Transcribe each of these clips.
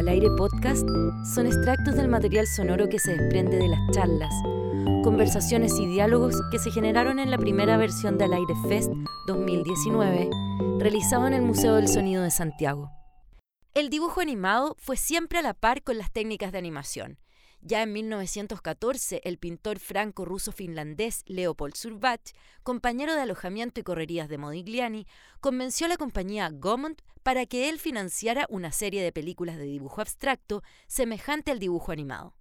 Al aire podcast son extractos del material sonoro que se desprende de las charlas, conversaciones y diálogos que se generaron en la primera versión del Aire Fest 2019, realizado en el Museo del Sonido de Santiago. El dibujo animado fue siempre a la par con las técnicas de animación. Ya en 1914, el pintor franco-ruso-finlandés Leopold Surbach, compañero de alojamiento y correrías de Modigliani, convenció a la compañía Gaumont para que él financiara una serie de películas de dibujo abstracto semejante al dibujo animado.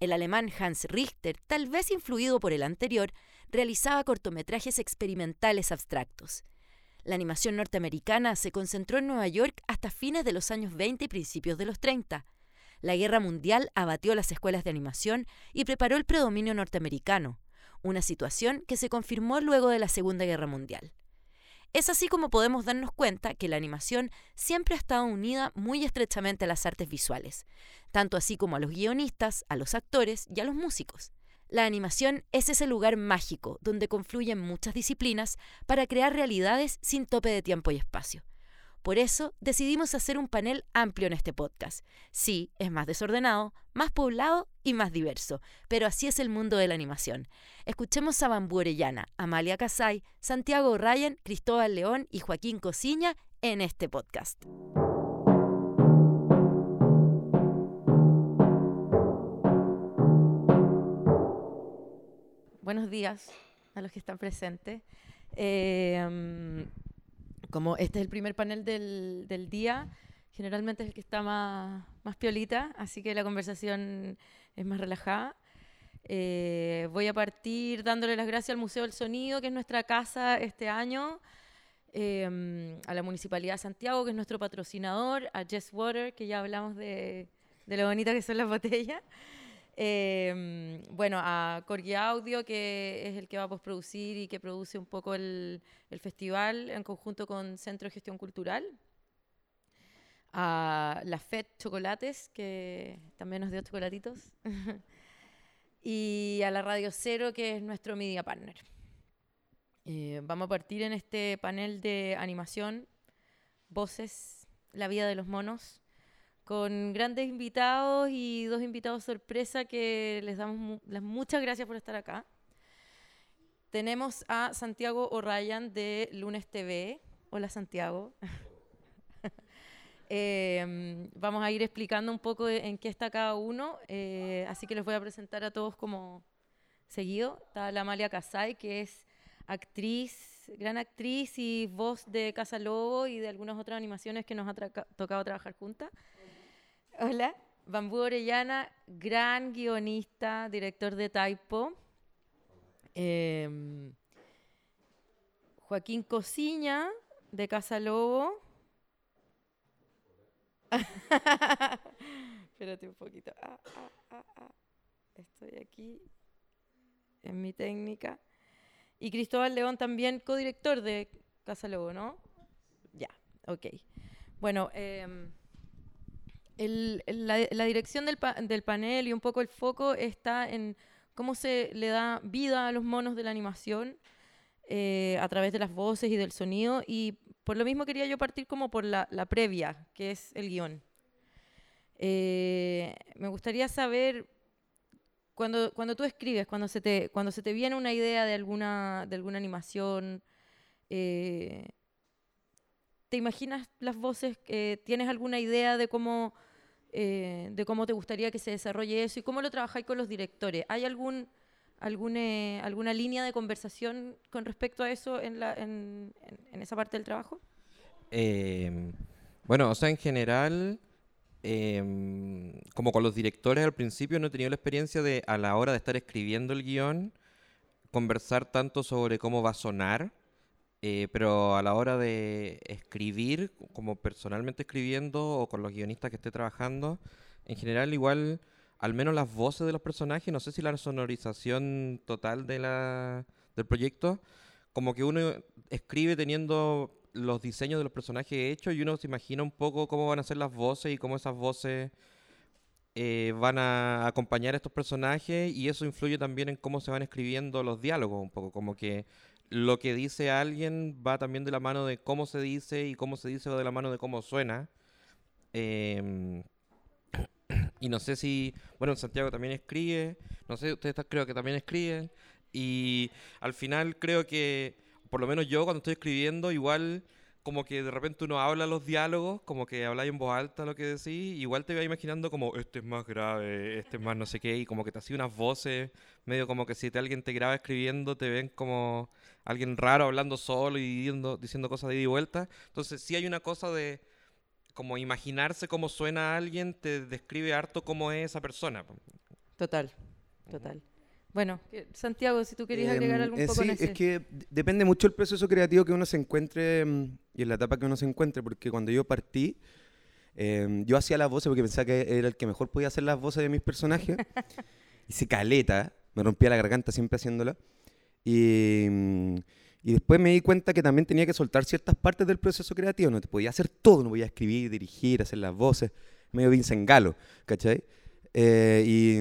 El alemán Hans Richter, tal vez influido por el anterior, realizaba cortometrajes experimentales abstractos. La animación norteamericana se concentró en Nueva York hasta fines de los años 20 y principios de los 30. La guerra mundial abatió las escuelas de animación y preparó el predominio norteamericano, una situación que se confirmó luego de la Segunda Guerra Mundial. Es así como podemos darnos cuenta que la animación siempre ha estado unida muy estrechamente a las artes visuales, tanto así como a los guionistas, a los actores y a los músicos. La animación es ese lugar mágico donde confluyen muchas disciplinas para crear realidades sin tope de tiempo y espacio. Por eso decidimos hacer un panel amplio en este podcast. Sí, es más desordenado, más poblado y más diverso, pero así es el mundo de la animación. Escuchemos a Bambú Orellana, Amalia Casay, Santiago Ryan, Cristóbal León y Joaquín Cosiña en este podcast. Buenos días a los que están presentes. Eh, como este es el primer panel del, del, día, generalmente es el que está más, más piolita, así que la conversación es más relajada. Eh, voy a partir dándole las gracias al Museo del Sonido, que es nuestra casa este año, eh, a la Municipalidad de Santiago, que es nuestro patrocinador, a Jess Water, que ya hablamos de, de lo bonita que son las botellas. Eh, bueno, a Corgi Audio, que es el que va a postproducir y que produce un poco el, el, festival en conjunto con Centro de Gestión Cultural. A la FED Chocolates, que también nos dio chocolatitos. y a la Radio Cero, que es nuestro media partner. Eh, vamos a partir en este panel de animación, voces, la vida de los monos con grandes invitados y dos invitados sorpresa que les damos mu las muchas gracias por estar acá. Tenemos a Santiago O'Ryan de Lunes TV. Hola Santiago. eh, vamos a ir explicando un poco en qué está cada uno, eh, así que les voy a presentar a todos como seguido. Está la Amalia Casay, que es actriz, gran actriz y voz de Casa Lobo y de algunas otras animaciones que nos ha tocado trabajar juntas. Hola, Bambú Orellana, gran guionista, director de Taipo. Eh, Joaquín Cosiña, de Casa Lobo. Espérate un poquito. Ah, ah, ah, Estoy aquí en mi técnica. Y Cristóbal León también, codirector de Casa Lobo, ¿no? Ya, ok. Bueno, eh, el, la, la, dirección del, pa del, panel y un poco el foco está en cómo se le da vida a los monos de la animación eh, a través de las voces y del sonido. Y por lo mismo quería yo partir como por la, la previa, que es el guion. Eh, me gustaría saber, cuando, cuando tú escribes, cuando se, te, cuando se te viene una idea de alguna, de alguna animación, eh, ¿te imaginas las voces? ¿Tienes alguna idea de cómo eh, de cómo te gustaría que se desarrolle eso y cómo lo trabajáis con los directores. ¿Hay algún, algún eh, alguna línea de conversación con respecto a eso en, la, en, en esa parte del trabajo? Eh, bueno, o sea, en general, em, como con los directores al principio no he tenido la experiencia de a la hora de estar escribiendo el guion, conversar tanto sobre cómo va a sonar eh, pero a la hora de escribir, como personalmente escribiendo o con los guionistas que esté trabajando, en general igual, al menos las voces de los personajes, no sé si la sonorización total de la, del proyecto, como que uno escribe teniendo los diseños de los personajes hechos y uno se imagina un poco cómo van a ser las voces y cómo esas voces eh, van a acompañar a estos personajes y eso influye también en cómo se van escribiendo los diálogos un poco, como que lo que dice alguien va también de la mano de cómo se dice y cómo se dice va de la mano de cómo suena. Eh, Y no sé si, bueno, Santiago también escribe, no sé, ustedes creo que también escriben. Y al final creo que, por lo menos yo cuando estoy escribiendo, igual como que de repente uno habla los diálogos, como que habláis en voz alta lo que decís, igual te voy imaginando como, este es más grave, este es más no sé qué, y como que te hacía unas voces, medio como que si te, alguien te graba escribiendo, te ven como alguien raro hablando solo y diciendo, diciendo cosas de ida y vuelta. Entonces sí hay una cosa de como imaginarse cómo suena alguien, te describe harto cómo es esa persona. Total, total. Bueno, Santiago, si tú querías agregar em, eh, poco sí, es que depende mucho el proceso creativo que uno se encuentre mm, y en la etapa que uno se encuentre, porque cuando yo partí, em, yo hacía las voces porque pensaba que era el que mejor podía hacer las voces de mis personajes. y se caleta, me rompía la garganta siempre haciéndola. Y, y, después me di cuenta que también tenía que soltar ciertas partes del proceso creativo. No te podía hacer todo, no podía escribir, dirigir, hacer las voces. Medio Vincent Galo, ¿cachai? Eh, y,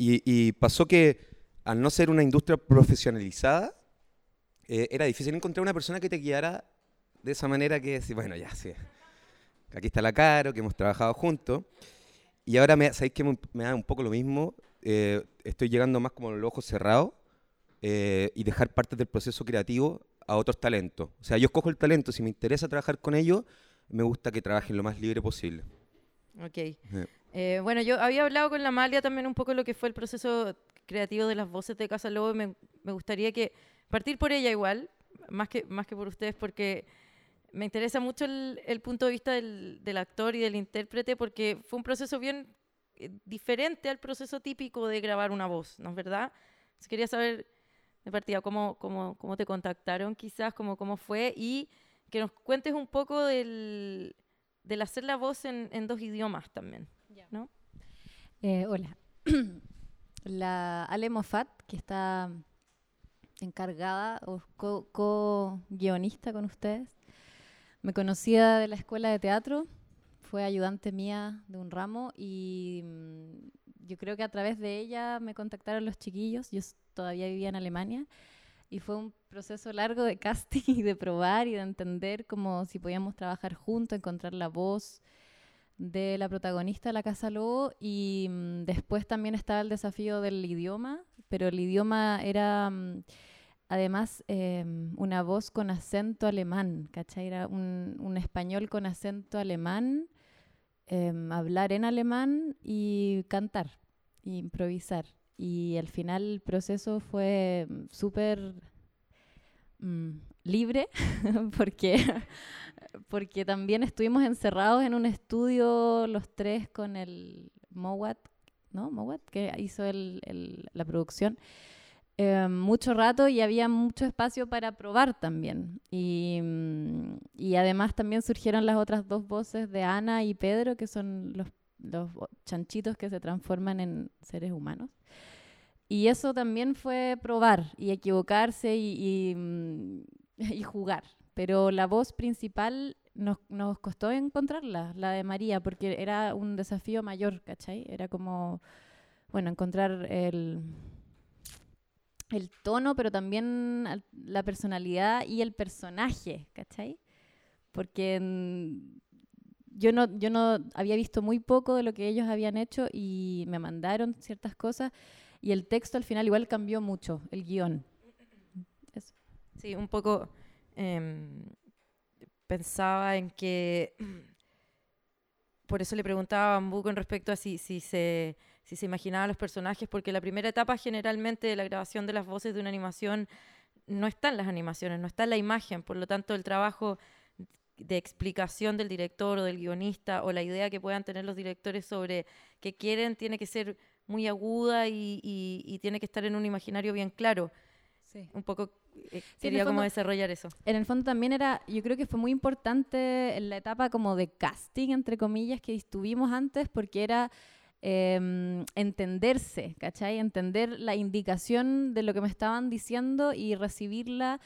mm, y, pasó que al no ser una industria profesionalizada, eh, era difícil encontrar una persona que te guiara de esa manera que, bueno, ya, sí. Aquí está la Caro, que hemos trabajado juntos. Y ahora, me, ¿sabéis que me da un poco lo mismo? Eh, estoy llegando más como los ojos cerrados eh, y dejar parte del proceso creativo a otros talentos. O sea, yo escojo el talento, si me interesa trabajar con ellos, me gusta que trabajen lo más libre posible. Ok. Eh, bueno, yo había hablado con la Malia también un poco lo que fue el proceso creativo de las voces de Casa Lobo. Me, me gustaría que partir por ella igual, más que, más que por ustedes, porque me interesa mucho el, el punto de vista del, del, actor y del intérprete, porque fue un proceso bien eh, diferente al proceso típico de grabar una voz, ¿no es verdad? quería saber de partida cómo, cómo, cómo te contactaron quizás, cómo, cómo fue y que nos cuentes un poco del, del hacer la voz en, en dos idiomas también. ¿No? Eh, hola. la Ale Moffat, que está encargada o co-guionista con ustedes, me conocía de la escuela de teatro, fue ayudante mía de un ramo y mm, yo creo que a través de ella me contactaron los chiquillos, yo todavía vivía en Alemania y fue un proceso largo de casting y de probar y de entender como si podíamos trabajar juntos, encontrar la voz, de la protagonista La Casa Lobo y mm, después también estaba el desafío del idioma, pero el idioma era mm, además em, una voz con acento alemán, ¿cachai? Era un, español con acento alemán, em, hablar en alemán y cantar, improvisar. Y al final el proceso fue mm, súper libre porque porque también estuvimos encerrados en un estudio los tres con el Mowat, ¿no? Mowat, que hizo la producción. Eh, mucho rato y había mucho espacio para probar también. Y, mm, y, además también surgieron las otras dos voces de Ana y Pedro, que son los, los chanchitos que se transforman en seres humanos. Y eso también fue probar y equivocarse y, y, mm, y jugar pero la voz principal nos, nos, costó encontrarla, la de María, porque era un desafío mayor, ¿cachai? Era como, bueno, encontrar el, el tono, pero también la personalidad y el personaje, ¿cachai? Porque yo no, yo no había visto muy poco de lo que ellos habían hecho y me mandaron ciertas cosas y el texto al final igual cambió mucho, el guion. Sí, un poco Em, pensaba en que, por eso le preguntaba a Bambu con respecto a si, si, se, si se imaginaba los personajes, porque la primera etapa generalmente de la grabación de las voces de una animación no está en las animaciones, no está la imagen, por lo tanto el trabajo de explicación del director o del guionista o la idea que puedan tener los directores sobre qué quieren tiene que ser muy aguda y, y tiene que estar en un imaginario bien claro. Sí. Un poco eh, quería como desarrollar eso. En el fondo también era, yo creo que fue muy importante en la etapa como de casting, entre comillas, que estuvimos antes, porque era em, entenderse, ¿cachai? Entender la indicación de lo que me estaban diciendo y recibirla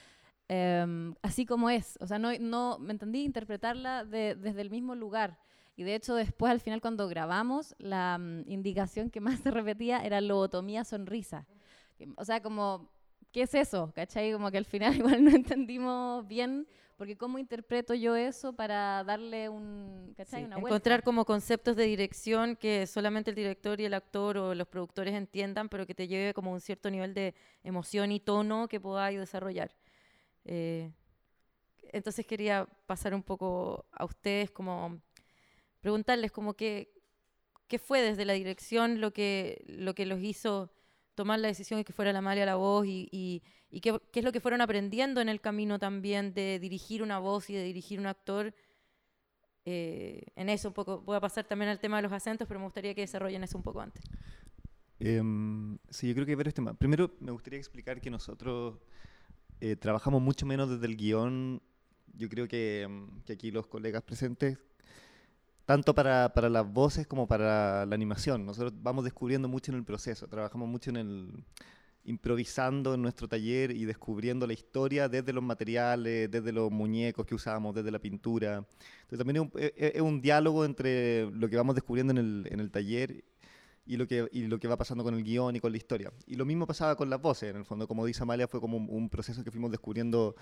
em, así como es. O sea, no, no me entendí, interpretarla desde el mismo lugar. Y de hecho, después, al final, cuando grabamos, la mm, indicación que más se repetía era lobotomía sonrisa. O sea, como ¿qué es eso? ¿Cachai? Como que al final igual no entendimos bien, porque cómo interpreto yo eso para darle un, ¿cachai? Sí, Una encontrar como conceptos de dirección que solamente el director y el actor o los productores entiendan, pero que te lleve como un cierto nivel de emoción y tono que podáis desarrollar. Eh, entonces quería pasar un poco a ustedes como preguntarles como que qué fue desde la dirección lo que lo que los hizo tomar la decisión de que fuera la Malia la voz y, qué, es lo que fueron aprendiendo en el camino también de dirigir una voz y de dirigir un actor eh, en eso un poco. Voy a pasar también al tema de los acentos, pero me gustaría que desarrollen eso un poco antes. Em, sí, yo creo que hay varios temas. Primero, me gustaría explicar que nosotros eh, trabajamos mucho menos desde el guion. Yo creo que, em, que aquí los colegas presentes, tanto para, para las voces como para la animación, nosotros vamos descubriendo mucho en el proceso. Trabajamos mucho en el improvisando en nuestro taller y descubriendo la historia desde los materiales, desde los muñecos que usamos, desde la pintura. Entonces también es un, es- es un diálogo entre lo que vamos descubriendo en el, en el taller y lo, que, y lo que va pasando con el guion y con la historia. Y lo mismo pasaba con las voces, en el fondo, como dice Amalia, fue como un, un proceso que fuimos descubriendo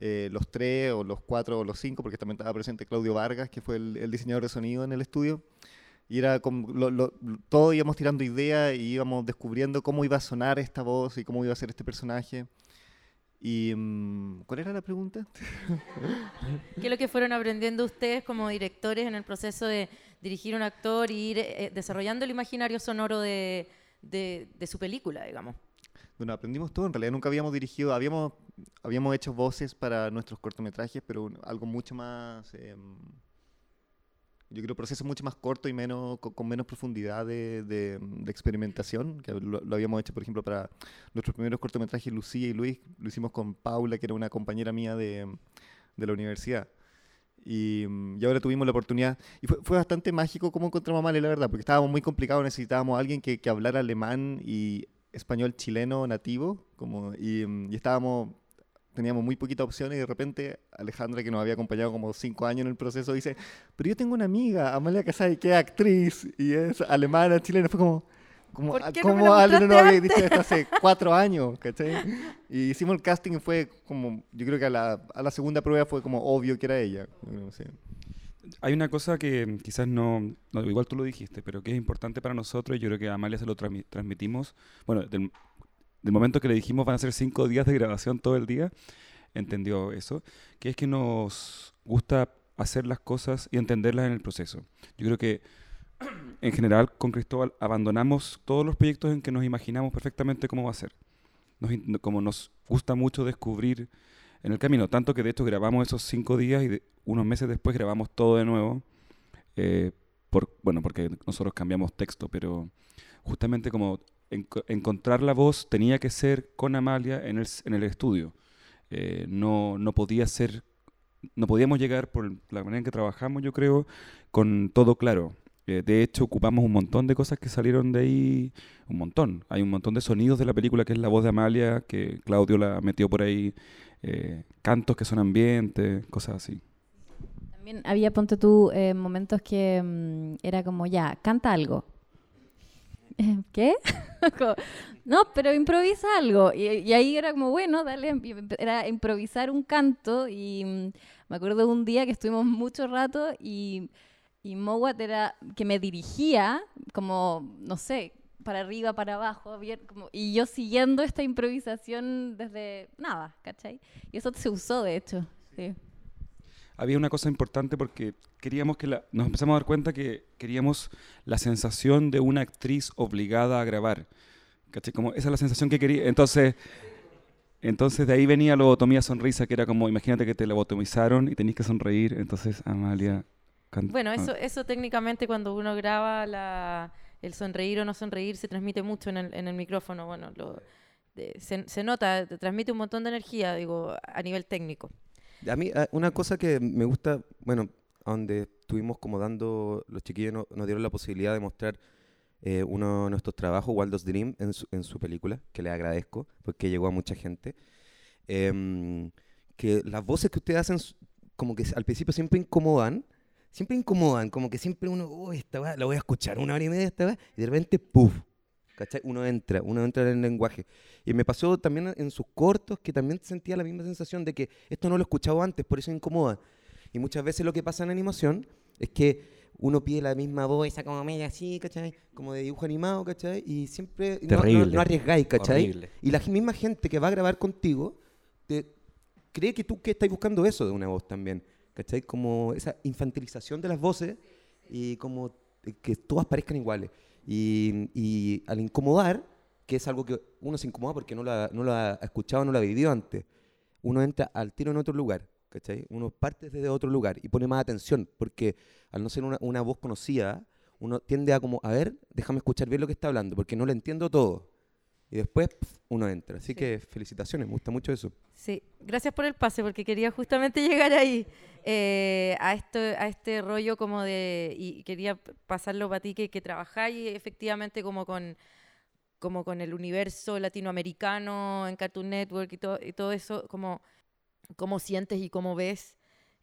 eh, los tres o los cuatro o los cinco, porque también estaba presente Claudio Vargas, que fue el, diseñador de sonido en el estudio. Y era todo íbamos tirando ideas y íbamos descubriendo cómo iba a sonar esta voz y cómo iba a ser este personaje. Y, mm, ¿Cuál era la pregunta? ¿Qué es lo que fueron aprendiendo ustedes como directores en el proceso de dirigir un actor y ir eh, desarrollando el imaginario sonoro de- de su película, digamos? Bueno, aprendimos todo. En realidad nunca habíamos dirigido, habíamos, habíamos hecho voces para nuestros cortometrajes, pero algo mucho más, em, yo creo, proceso mucho más corto y menos, con, con menos profundidad de, de- de experimentación, que lo, lo habíamos hecho, por ejemplo, para nuestros primeros cortometrajes, Lucía y Luis, lo hicimos con Paula, que era una compañera mía de, de la universidad. Y, mm, y ahora tuvimos la oportunidad. Y fue, fue bastante mágico cómo encontramos a Male, la verdad, porque estábamos muy complicados, necesitábamos a alguien que, que hablara alemán y español chileno nativo, como, y, mm, y estábamos, teníamos muy poquitas opciones y de repente Alejandra, que nos había acompañado como cinco años en el proceso, dice, pero yo tengo una amiga, Amalia Casay, que es actriz y es alemana, chilena, fue como... Como, ¿Por ah, qué no ¿Cómo lo alguien no había dicho esto hace cuatro años? ¿cachai? Y hicimos el casting y fue como, yo creo que a la, a la segunda prueba fue como obvio que era ella. creo, sí. Hay una cosa que quizás no, no, igual tú lo dijiste, pero que es importante para nosotros y yo creo que a Amalia se lo transmi- transmitimos. Bueno, del, del momento que le dijimos van a ser cinco días de grabación todo el día, entendió eso, que es que nos gusta hacer las cosas y entenderlas en el proceso. Yo creo que en general con Cristóbal abandonamos todos los proyectos en que nos imaginamos perfectamente cómo va a ser. Nos como nos gusta mucho descubrir en el camino, tanto que de hecho grabamos esos cinco días y unos meses después grabamos todo de nuevo, eh, por, bueno, porque nosotros cambiamos texto, pero justamente como enco- encontrar la voz tenía que ser con Amalia en el, s- en el estudio. Eh, no, no podía ser, no podíamos llegar por la manera en que trabajamos, yo creo, con todo claro. Eh, de hecho, ocupamos un montón de cosas que salieron de ahí, un montón. Hay un montón de sonidos de la película que es la voz de Amalia, que Claudio la metió por ahí, eh, cantos que son ambientes, cosas así. También había, ponte tú, eh, momentos que mm, era como, ya, canta algo. ¿Qué? No, pero improvisa algo. Y, ahí era como, bueno, dale, era improvisar un canto. Y mm, me acuerdo un día que estuvimos mucho rato y, y Mowat era que me dirigía, como, no sé, para arriba, para abajo, bien, como, y yo siguiendo esta improvisación desde nada, ¿cachai? Y eso se usó, de hecho. Sí. había una cosa importante porque queríamos que la, nos empezamos a dar cuenta que queríamos la sensación de una actriz obligada a grabar. ¿Cachai? Como esa es la sensación que quería. Entonces, entonces de ahí venía la lobotomía sonrisa, que era como, imagínate que te lobotomizaron y tenías que sonreír. Entonces, Amalia... Bueno, eso, eso técnicamente cuando uno graba la, el sonreír o no sonreír se transmite mucho en el, micrófono. Bueno, lo, se, nota, te transmite un montón de energía, digo, a nivel técnico. A mí, ah, una cosa que me gusta, bueno, donde estuvimos como dando, los chiquillos no- nos dieron la posibilidad de mostrar eh, uno de nuestros trabajos, Waldo's Dream, en su, película, que le agradezco, porque llegó a mucha gente. Em, que las voces que ustedes hacen, como que al principio siempre incomodan, siempre incomodan, como que siempre uno, oh, esta weá, la voy a escuchar una hora y media esta weá", y de repente, ¡puf! ¿cachai? Uno entra, uno entra en el lenguaje. Y me pasó también en sus cortos que también sentía la misma sensación de que esto no lo he escuchado antes, por eso incomoda. Y muchas veces lo que pasa en animación es que uno pide la misma voz, esa como media así, ¿cachai? Como de dibujo animado, ¿cachai? Y siempre no- no, no arriesgáis, ¿cachai? Horrible. Y la misma gente que va a grabar contigo te cree que tú que estás buscando eso de una voz también, ¿cachai? Como esa infantilización de las voces y como que todas parezcan iguales. Y, y al incomodar, que es algo que uno se incomoda porque no lo ha, no lo ha escuchado, no lo ha vivido antes, uno entra al tiro en otro lugar, ¿cachai? Uno parte desde otro lugar y pone más atención, porque al no ser una, una voz conocida, uno tiende a como, a ver, déjame escuchar bien lo que está hablando, porque no lo entiendo todo. Y después uno entra. Así Sí. que felicitaciones, me gusta mucho eso. Sí, gracias por el pase, porque quería justamente llegar ahí, eh, a, esto, a este rollo como de, y quería pasarlo para ti, que, que trabajáis efectivamente como con, como con el universo latinoamericano en Cartoon Network y, todo y todo eso, como, cómo sientes y cómo ves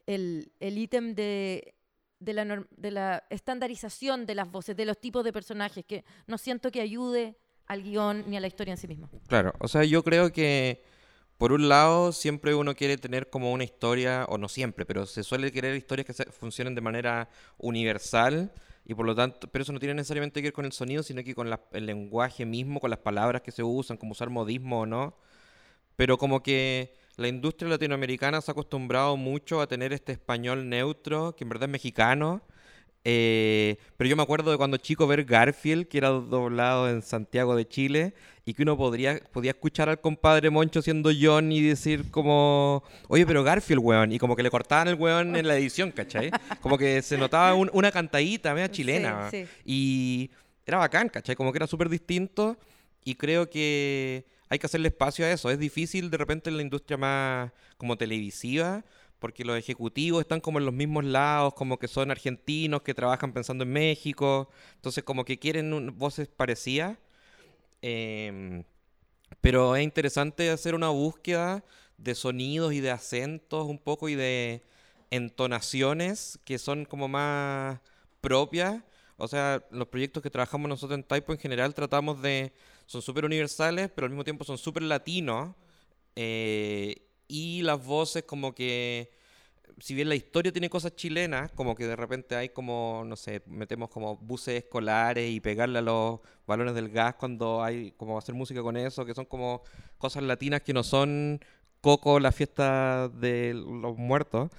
el el ítem de, de, la norm- de la estandarización de las voces, de los tipos de personajes, que no siento que ayude al guion ni a la historia en sí misma. Claro, o sea, yo creo que por un lado siempre uno quiere tener como una historia, o no siempre, pero se suele querer historias que funcionen de manera universal y por lo tanto, pero eso no tiene necesariamente que ver con el sonido, sino que con el lenguaje mismo, con las palabras que se usan, como usar modismo o no. Pero como que la industria latinoamericana se ha acostumbrado mucho a tener este español neutro, que en verdad es mexicano. Eh, pero yo me acuerdo de cuando chico ver Garfield, que era doblado en Santiago de Chile, y que uno podría, podía escuchar al compadre Moncho siendo John y decir como, oye, pero Garfield, weón, y como que le cortaban el weón en la edición, ¿cachai? Como que se notaba un- una cantadita media chilena. Sí, sí. Y era bacán, ¿cachai? Como que era súper distinto y creo que hay que hacerle espacio a eso. Es difícil de repente en la industria más como televisiva, porque los ejecutivos están como en los mismos lados, como que son argentinos que trabajan pensando en México, entonces como que quieren voces parecidas. Em, pero es interesante hacer una búsqueda de sonidos y de acentos un poco y de entonaciones que son como más propias. O sea, los proyectos que trabajamos nosotros en Typo en general tratamos de... Son súper universales, pero al mismo tiempo son súper latinos. eh, y las voces como que... Si bien la historia tiene cosas chilenas, como que de repente hay como, no sé, metemos como buses escolares y pegarle a los balones del gas cuando hay como hacer música con eso, que son como cosas latinas que no son Coco, la fiesta de los muertos,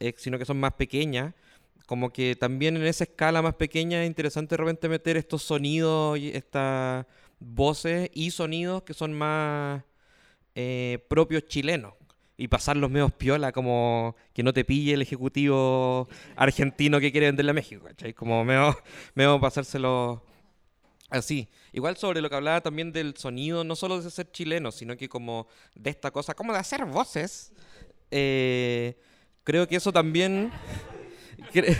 eh, sino que son más pequeñas. Como que también en esa escala más pequeña es interesante de repente meter estos sonidos y estas voces y sonidos que son más eh, propios chilenos. Y pasar los medios piola, como que no te pille el ejecutivo argentino que quiere venderle a México, ¿cachai? Como medio, medio pasárselo así. Igual sobre lo que hablaba también del sonido, no solo de ser chileno, sino que como de esta cosa, como de hacer voces. eh, creo que eso también... cre-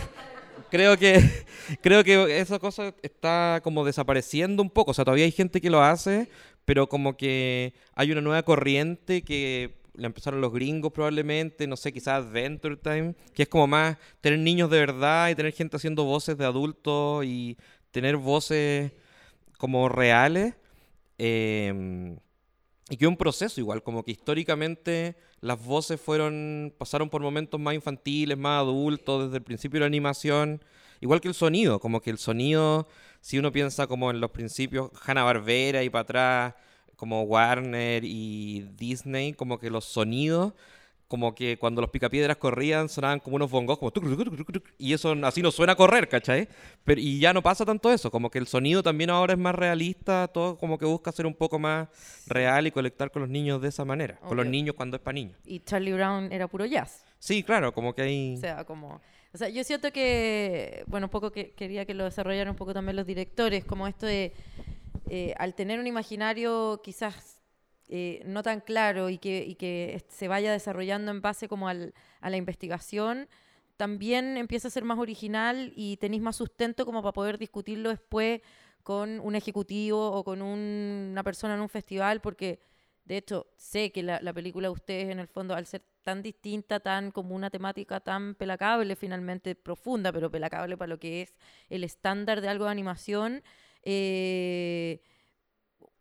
creo que creo que esa cosa está como desapareciendo un poco. O sea, todavía hay gente que lo hace, pero como que hay una nueva corriente que la empezaron los gringos probablemente, no sé, quizás Adventure Time, que es como más tener niños de verdad y tener gente haciendo voces de adultos y tener voces como reales. em, y que un proceso igual, como que históricamente las voces fueron, pasaron por momentos más infantiles, más adultos, desde el principio de la animación, igual que el sonido, como que el sonido, si uno piensa como en los principios, Hanna-Barbera y para atrás, como Warner y Disney, como que los sonidos, como que cuando los picapiedras corrían sonaban como unos bongos, como tuc, tuc, tuc, tuc, tuc, y eso así no suena a correr, ¿cachai? Pero, y ya no pasa tanto eso, como que el sonido también ahora es más realista, todo como que busca ser un poco más real y conectar con los niños de esa manera, con los niños cuando es para niños. Y Charlie Brown era puro jazz. Sí, claro, como que hay... O sea, como... O sea, yo siento que, bueno, un poco que quería que lo desarrollaran un poco también los directores, como esto de, eh, al tener un imaginario quizás eh, no tan claro y que, se vaya desarrollando en base como a la investigación, también empieza a ser más original y tenéis más sustento como para poder discutirlo después con un ejecutivo o con un- una persona en un festival, porque de hecho sé que la, la película de ustedes en el fondo, al ser tan distinta, tan como una temática tan pelacable finalmente, profunda, pero pelacable para lo que es el estándar de algo de animación, eh,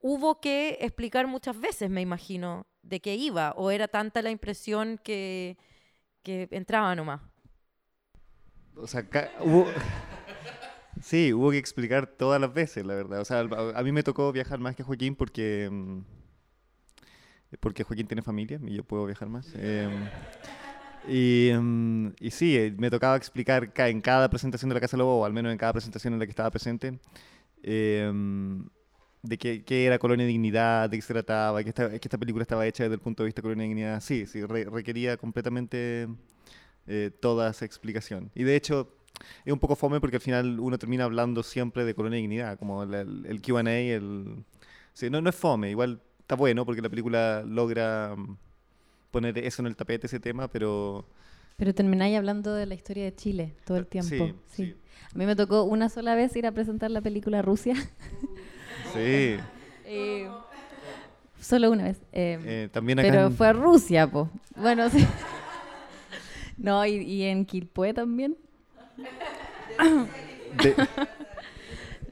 hubo que explicar muchas veces, me imagino, de qué iba, o era tanta la impresión que, que entraba nomás. O sea, hubo... Sí, hubo que explicar todas las veces, la verdad. O sea, a, mí me tocó viajar más que Joaquín porque... mm, Porque Joaquín tiene familia y yo puedo viajar más. Em, y, mm, y sí, eh, me tocaba explicar ca- en cada presentación de la Casa Lobo, o al menos en cada presentación en la que estaba presente, em, de qué, qué era Colonia Dignidad, de qué se trataba, que esta, que esta película estaba hecha desde el punto de vista de Colonia Dignidad. Sí, sí, re- requería completamente eh, toda esa explicación. Y de hecho, es un poco fome porque al final uno termina hablando siempre de Colonia Dignidad, como el, el, el QA, el... Sí, no, no es fome, igual está bueno porque la película logra mm, poner eso en el tapete, ese tema, pero... Pero termináis hablando de la historia de Chile todo el tiempo. Sí, Sí, sí. A mí me tocó una sola vez ir a presentar la película Rusia. Sí. Eh, solo una vez. eh, Eh, también acá pero en- fue a Rusia, po. Bueno, sí. No, y, y en Quilpué también. de-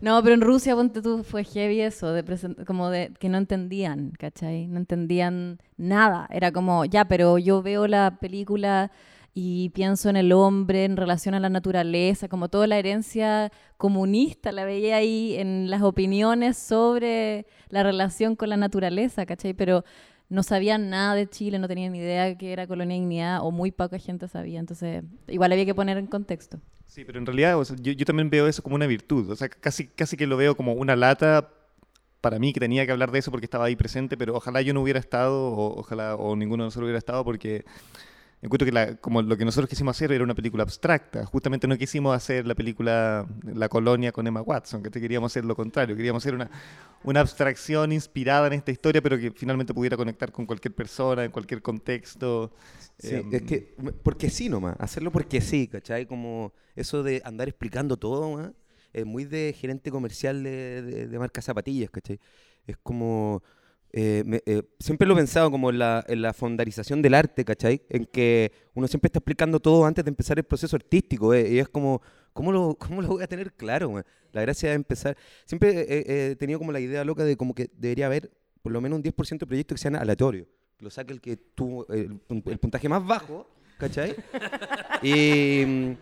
No, pero en Rusia, ponte tú, fue heavy eso, de como de que no entendían, ¿cachai? No entendían nada. Era como, ya, pero yo veo la película y pienso en el hombre en relación a la naturaleza, como toda la herencia comunista la veía ahí en las opiniones sobre la relación con la naturaleza, ¿cachai? Pero no sabían nada de Chile, no tenían ni idea que era colonia dignidad o muy poca gente sabía. Entonces, igual había que poner en contexto. Sí, pero en realidad o sea, yo, yo también veo eso como una virtud. O sea, casi, casi que lo veo como una lata para mí que tenía que hablar de eso porque estaba ahí presente, pero ojalá yo no hubiera estado, o ojalá o ninguno de nosotros hubiera estado, porque encuentro que la- como lo que nosotros quisimos hacer era una película abstracta. Justamente no quisimos hacer la película La Colonia con Emma Watson, que queríamos hacer lo contrario, queríamos hacer una, una abstracción inspirada en esta historia, pero que finalmente pudiera conectar con cualquier persona, en cualquier contexto. Sí, Em, es que, m- porque sí nomás, hacerlo porque sí, ¿cachai? Como eso de andar explicando todo, ¿ma? es muy de gerente comercial de, de, de marca zapatillas, ¿cachai? Es como, eh, me- eh, siempre lo he pensado como en la, en la fondarización del arte, ¿cachai? En que uno siempre está explicando todo antes de empezar el proceso artístico, ¿eh? y es como, ¿cómo lo, ¿cómo lo voy a tener claro? ma? La gracia es empezar, siempre he- he tenido como la idea loca de como que debería haber por lo menos un 10% de proyectos que sean aleatorios lo saque el que tuvo el, el puntaje más bajo, ¿cachai? y,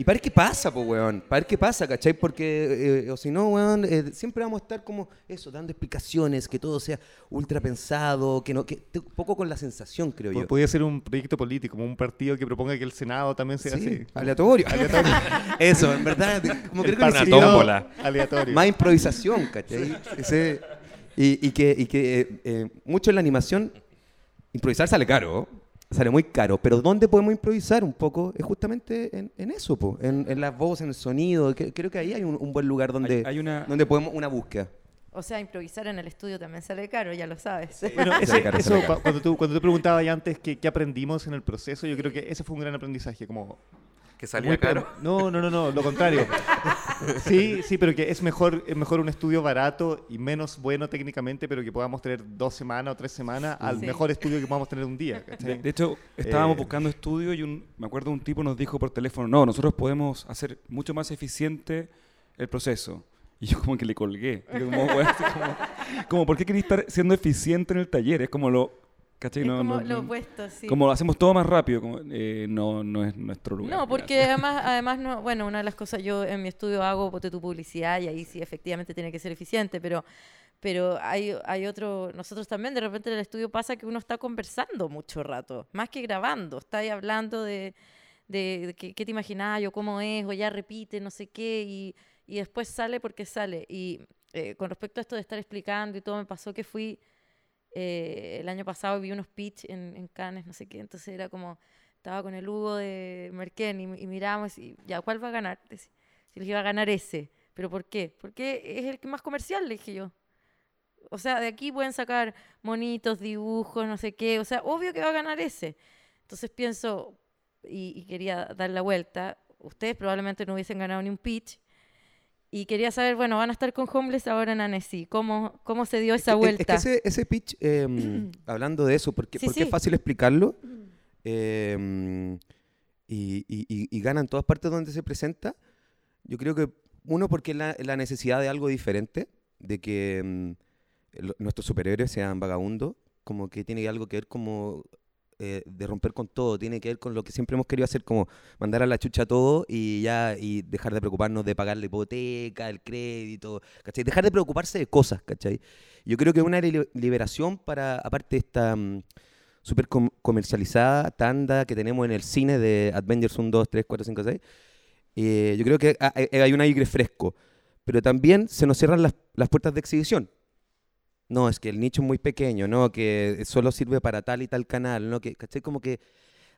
y para ver qué pasa, pues, weón. Para ver qué pasa, ¿cachai? Porque, eh, o si no, weón, eh, siempre vamos a estar como eso, dando explicaciones, que todo sea ultra pensado, que no, que un poco con la sensación, creo yo. Podría ser un proyecto político, como un partido que proponga que el Senado también sea Sí, así. aleatorio. eso, en verdad, como El creo que. Aleatorio. más improvisación, ¿cachai? Ese- y, y que, y que eh, mucho en la animación, improvisar sale caro, sale muy caro, pero ¿dónde podemos improvisar un poco? Es justamente en, en eso, po, en, en las voces, en el sonido, que- creo que ahí hay un, un buen lugar donde, Hay, hay una, donde podemos, una búsqueda. O sea, improvisar en el estudio también sale caro, ya lo sabes. Bueno, ese- Sale caro, eso, sale caro. cuando tú, cuando tú preguntabas ya antes qué, qué aprendimos en el proceso, yo creo que ese fue un gran aprendizaje, como... Que muy salía caro. No, no, no, no, lo contrario. Sí, sí, pero que es mejor, es mejor un estudio barato y menos bueno técnicamente, pero que podamos tener dos semanas o tres semanas al Sí. mejor estudio que podamos tener un día. De, hecho, estábamos Eh, buscando estudio y un, me acuerdo un tipo nos dijo por teléfono, no, nosotros podemos hacer mucho más eficiente el proceso. Y yo como que le colgué. Como, "Weón, así como, como, ¿por qué queréis estar siendo eficiente en el taller? Es como lo... ¿Cachai? Es No, como no- lo opuesto, sí. como lo hacemos todo más rápido. Como, eh, no, no es nuestro lugar. No, porque gracias. además, además no, bueno, una de las cosas yo en mi estudio hago ponte tu publicidad y ahí sí efectivamente tiene que ser eficiente, pero pero hay, hay otro, nosotros también de repente en el estudio pasa que uno está conversando mucho rato, más que grabando, está ahí hablando de, de, de qué, qué te imaginabas o cómo es, o ya repite, no sé qué, y, y después sale porque sale. Y eh, con respecto a esto de estar explicando y todo, me pasó que fui eh, el año pasado vi unos pitch en, en Cannes, no sé qué, entonces era como, estaba con el Hugo de Merken y, y miramos y ya, ¿cuál va a ganar? Si les iba a ganar ese, ¿pero por qué? Porque es el más comercial, le dije yo. O sea, de aquí pueden sacar monitos, dibujos, no sé qué, o sea, obvio que va a ganar ese. Entonces pienso, y, y quería dar la vuelta, ustedes probablemente no hubiesen ganado ni un pitch, y quería saber, bueno, van a estar con Homeless ahora en Annecy, ¿cómo, cómo se dio esa Es que- es vuelta? que ese, ese pitch, eh, hablando de eso, porque, Sí, porque sí. es fácil explicarlo eh, y, y- y- gana en todas partes donde se presenta. Yo creo que, uno, porque es la, la necesidad de algo diferente, de que lo- nuestros superhéroes sean vagabundos, como que tiene algo que ver como eh, de romper con todo, tiene que ver con lo que siempre hemos querido hacer, como mandar a la chucha todo y ya y dejar de preocuparnos de pagar la hipoteca, el crédito, ¿cachai? Dejar de preocuparse de cosas, ¿cachai? Yo creo que una li- liberación para, aparte de esta mm, súper com- comercializada tanda que tenemos en el cine de Avengers 1, 2, 3, 4, 5, 6, eh, yo creo que ha- hay hay un aire fresco, pero también se nos cierran las, las puertas de exhibición. No, es que el nicho es muy pequeño, no, que solo sirve para tal y tal canal, no, que, ¿cachai? Como que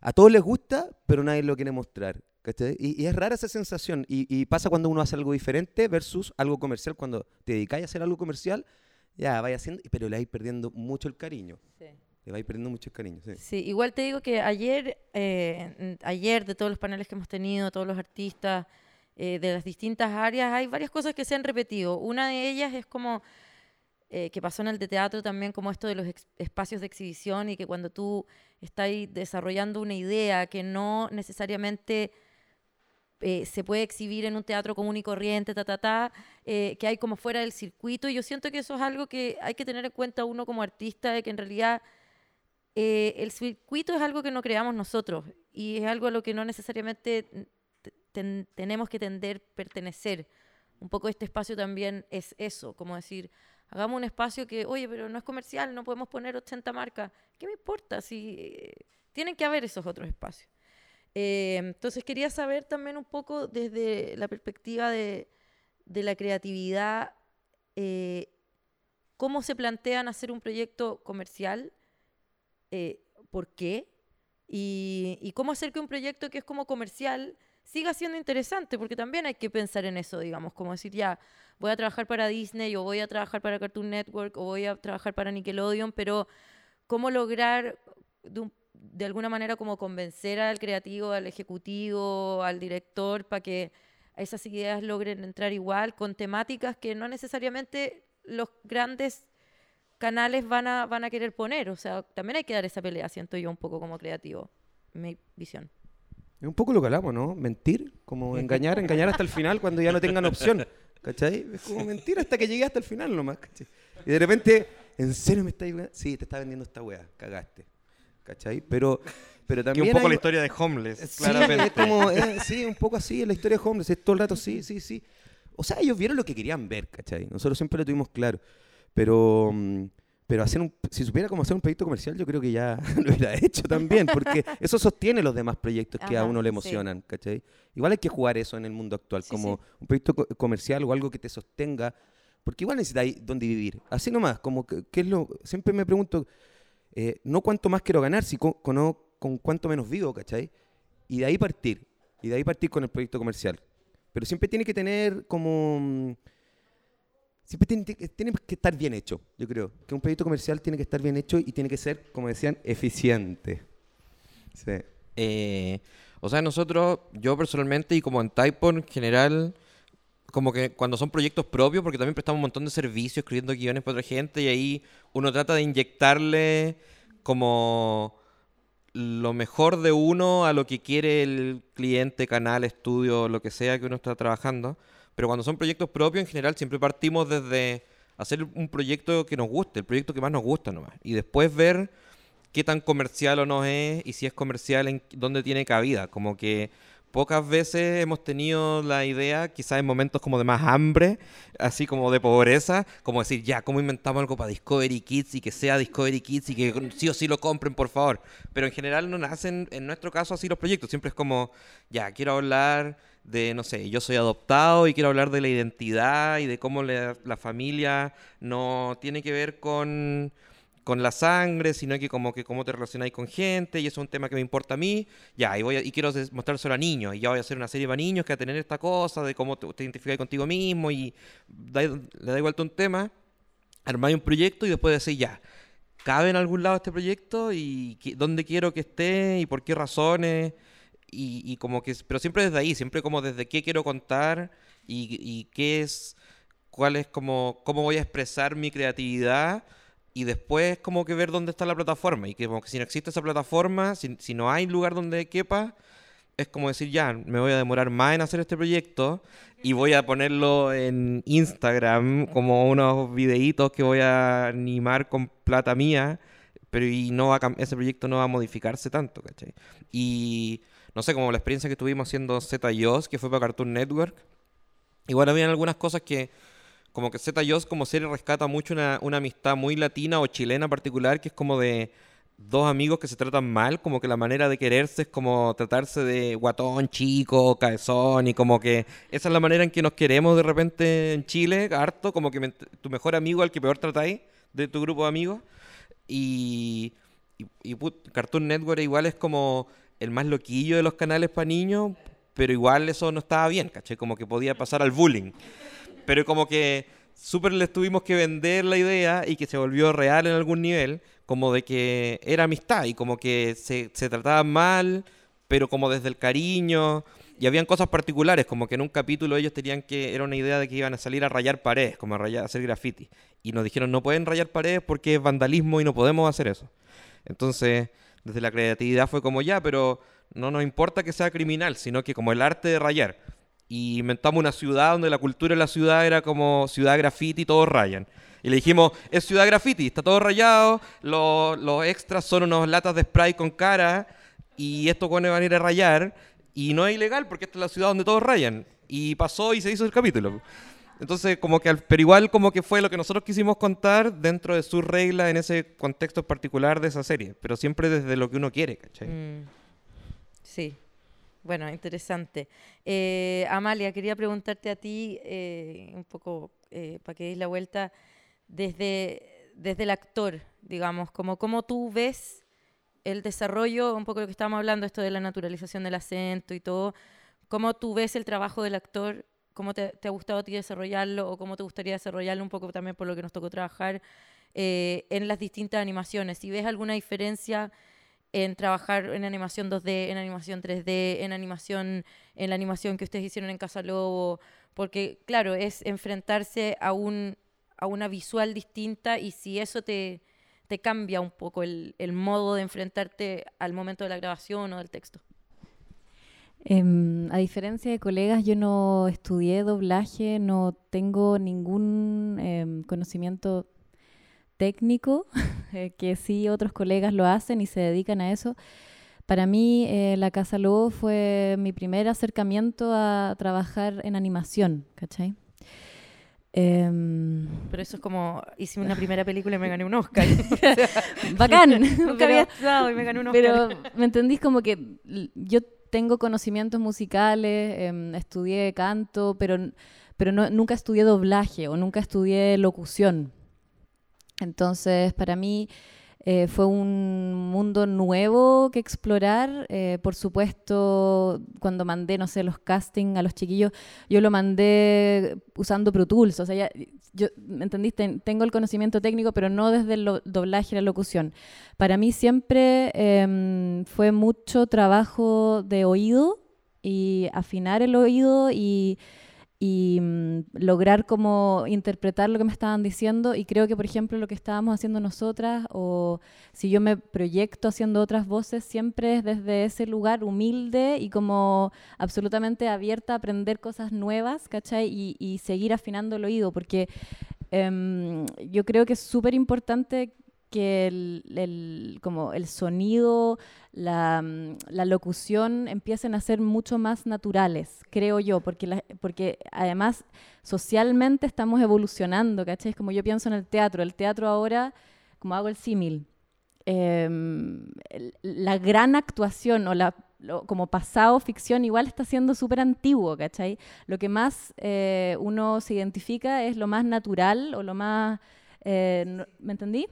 a todos les gusta, pero nadie lo quiere mostrar, ¿cachai? Y, y es rara esa sensación, y, y pasa cuando uno hace algo diferente versus algo comercial, cuando te dedicáis a hacer algo comercial, ya, vaya haciendo, pero le vais perdiendo mucho el cariño, le vais perdiendo mucho el cariño, sí. Sí, igual te digo que ayer, eh, ayer de todos los paneles que hemos tenido, todos los artistas eh, de las distintas áreas, hay varias cosas que se han repetido. Una de ellas es como eh, que pasó en el de teatro también, como esto de los espacios de exhibición y que cuando tú estás desarrollando una idea que no necesariamente eh, se puede exhibir en un teatro común y corriente, ta, ta, ta, eh, que hay como fuera del circuito. Y yo siento que eso es algo que hay que tener en cuenta uno como artista, de que en realidad eh, el circuito es algo que no creamos nosotros y es algo a lo que no necesariamente te- ten- tenemos que tender pertenecer. Un poco este espacio también es eso, como decir, hagamos un espacio que, oye, pero no es comercial, no podemos poner 80 marcas. ¿Qué me importa? Si eh, tienen que haber esos otros espacios. Eh, entonces quería saber también un poco desde la perspectiva de, de la creatividad, eh, cómo se plantean hacer un proyecto comercial, eh, por qué, y, y cómo hacer que un proyecto que es como comercial siga siendo interesante, porque también hay que pensar en eso, digamos, como decir, ya, voy a trabajar para Disney, o voy a trabajar para Cartoon Network, o voy a trabajar para Nickelodeon, pero cómo lograr de, un- de alguna manera como convencer al creativo, al ejecutivo, al director, para que esas ideas logren entrar igual, con temáticas que no necesariamente los grandes canales van a, van a querer poner. O sea, también hay que dar esa pelea, siento yo, un poco como creativo, mi visión. Es un poco lo que hablamos, ¿no? Mentir, como engañar, engañar hasta el final cuando ya no tengan opción. ¿Cachai? Es como mentir hasta que llegué hasta el final nomás, ¿cachai? Y de repente, ¿en serio me estáis vendiendo? Sí, te está vendiendo esta wea, cagaste. ¿Cachai? Pero, pero Que también. un poco hay- la historia de Homeless, Sí, claramente. es como, eh, sí, un poco así, es la historia de Homeless, es todo el rato, sí, sí, sí. O sea, ellos vieron lo que querían ver, ¿cachai? Nosotros siempre lo tuvimos claro. Pero, mm, pero hacer un, si supiera cómo hacer un proyecto comercial, yo creo que ya lo hubiera hecho también, porque eso sostiene los demás proyectos que a uno le sí. emocionan, ¿cachai? Igual hay que jugar eso en el mundo actual, Sí, como sí. un proyecto co- comercial o algo que te sostenga, porque igual necesitáis dónde vivir. Así nomás, como que, ¿qué es lo, siempre me pregunto, eh, no cuánto más quiero ganar, sino con, no con cuánto menos vivo, ¿cachai? Y de ahí partir, y de ahí partir con el proyecto comercial. Pero siempre tiene que tener como... Siempre tiene, tiene que estar bien hecho, yo creo. Que un proyecto comercial tiene que estar bien hecho y tiene que ser, como decían, eficiente. Sí. Eh, o sea, nosotros, yo personalmente y como en Typo en general, como que cuando son proyectos propios, porque también prestamos un montón de servicios escribiendo guiones para otra gente y ahí uno trata de inyectarle como lo mejor de uno a lo que quiere el cliente, canal, estudio, lo que sea que uno está trabajando. Pero cuando son proyectos propios, en general siempre partimos desde hacer un proyecto que nos guste, el proyecto que más nos gusta nomás. Y después ver qué tan comercial o no es y si es comercial en dónde tiene cabida. Como que pocas veces hemos tenido la idea, quizás en momentos como de más hambre, así como de pobreza, como decir, ya, ¿cómo inventamos algo para Discovery Kids y que sea Discovery Kids y que sí o sí lo compren, por favor? Pero en general no nacen, en nuestro caso, así los proyectos. Siempre es como, ya, quiero hablar de, no sé, yo soy adoptado y quiero hablar de la identidad y de cómo la, familia no tiene que ver con con la sangre, sino que como que cómo te relacionáis con gente, y eso es un tema que me importa a mí, ya, y voy a- y quiero mostrárselo a niños, y ya voy a hacer una serie para niños que va a tener esta cosa de cómo te, te identificas contigo mismo, y da- le da igual un tema, armáis un proyecto y después decís, ya, ¿cabe en algún lado este proyecto? ¿Y qué- dónde quiero que esté? ¿Y por qué razones? Y, y como que, pero siempre desde ahí, siempre como desde qué quiero contar y, y qué es, cuál es como, cómo voy a expresar mi creatividad y después como que ver dónde está la plataforma y que como que si no existe esa plataforma, si, no hay lugar donde quepa, es como decir, ya, me voy a demorar más en hacer este proyecto y voy a ponerlo en Instagram como unos videitos que voy a animar con plata mía, pero y no va ese proyecto no va a modificarse tanto, ¿cachai? Y no sé, como la experiencia que tuvimos haciendo Z que fue para Cartoon Network, igual habían algunas cosas que como que Z Yos como serie rescata mucho una, una amistad muy latina o chilena particular, que es como de dos amigos que se tratan mal, como que la manera de quererse es como tratarse de guatón, chico, cabezón, y como que esa es la manera en que nos queremos de repente en Chile, harto, como que tu mejor amigo al que peor tratáis de tu grupo de amigos. Y, y, Cartoon Network igual es como el más loquillo de los canales para niños, pero igual eso no estaba bien, ¿cachai? Como que podía pasar al bullying. Pero como que súper les tuvimos que vender la idea y que se volvió real en algún nivel, como de que era amistad y como que se, se trataban mal, pero como desde el cariño. Y habían cosas particulares, como que en un capítulo ellos tenían que, era una idea de que iban a salir a rayar paredes, como a, rayar, a hacer graffiti. Y nos dijeron, no pueden rayar paredes porque es vandalismo y no podemos hacer eso. Entonces, desde la creatividad fue como ya, pero no nos importa que sea criminal, sino que como el arte de rayar. Y inventamos una ciudad donde la cultura de la ciudad era como ciudad graffiti, todos rayan. Y le dijimos, es ciudad graffiti, está todo rayado, los, los extras son unos latas de spray con cara, y estos cones van a ir a rayar, y no es ilegal porque esta es la ciudad donde todos rayan. Y pasó y se hizo el capítulo. Entonces, como que, pero igual como que fue lo que nosotros quisimos contar dentro de sus reglas en ese contexto particular de esa serie, pero siempre desde lo que uno quiere, ¿cachai? Mm. Sí. Bueno, interesante. Eh, Amalia, quería preguntarte a ti, eh, un poco para que deis la vuelta, desde, desde el actor, digamos, como cómo tú ves el desarrollo, un poco lo que estábamos hablando, esto de la naturalización del acento y todo, cómo tú ves el trabajo del actor, cómo te, ha gustado a ti desarrollarlo o cómo te gustaría desarrollarlo un poco también por lo que nos tocó trabajar eh, en las distintas animaciones. Si ves alguna diferencia en trabajar en animación 2D, en animación 3D, en animación, en la animación que ustedes hicieron en Casa Lobo, porque claro, es enfrentarse a un a una visual distinta y si eso te, te cambia un poco el, el modo de enfrentarte al momento de la grabación o del texto. Em, a diferencia de colegas, yo no estudié doblaje, no tengo ningún em, conocimiento técnico, eh, que sí otros colegas lo hacen y se dedican a eso. Para mí, eh, La Casa Lobo fue mi primer acercamiento a trabajar en animación, ¿cachai? Em, Pero eso es como, hice una primera película y me gané un Oscar. bacán. Nunca pero- había estudiado y me gané un Oscar. Pero, ¿me entendís? Como que yo tengo conocimientos musicales, em, estudié canto, pero, pero no- nunca estudié doblaje o nunca estudié locución. Entonces, para mí eh, fue un mundo nuevo que explorar. Eh, por supuesto, cuando mandé, no sé, los castings a los chiquillos, yo lo mandé usando Pro Tools. O sea, ya- yo, ¿me entendiste? Tengo el conocimiento técnico, pero no desde el doblaje y la locución. Para mí siempre em, fue mucho trabajo de oído y afinar el oído y, y, mm, lograr como interpretar lo que me estaban diciendo y creo que por ejemplo lo que estábamos haciendo nosotras o si yo me proyecto haciendo otras voces siempre es desde ese lugar humilde y como absolutamente abierta a aprender cosas nuevas, ¿cachai? Y, y seguir afinando el oído porque em, yo creo que es súper importante que el, el- como el sonido, la, mm, la locución empiecen a ser mucho más naturales, creo yo, porque, la- porque además socialmente estamos evolucionando, ¿cachai? Como yo pienso en el teatro, el teatro ahora, como hago el símil, el- la gran actuación o la lo- como pasado ficción igual está siendo súper antiguo, ¿cachai? Lo que más eh, uno se identifica es lo más natural o lo más... eh, ¿Me entendí?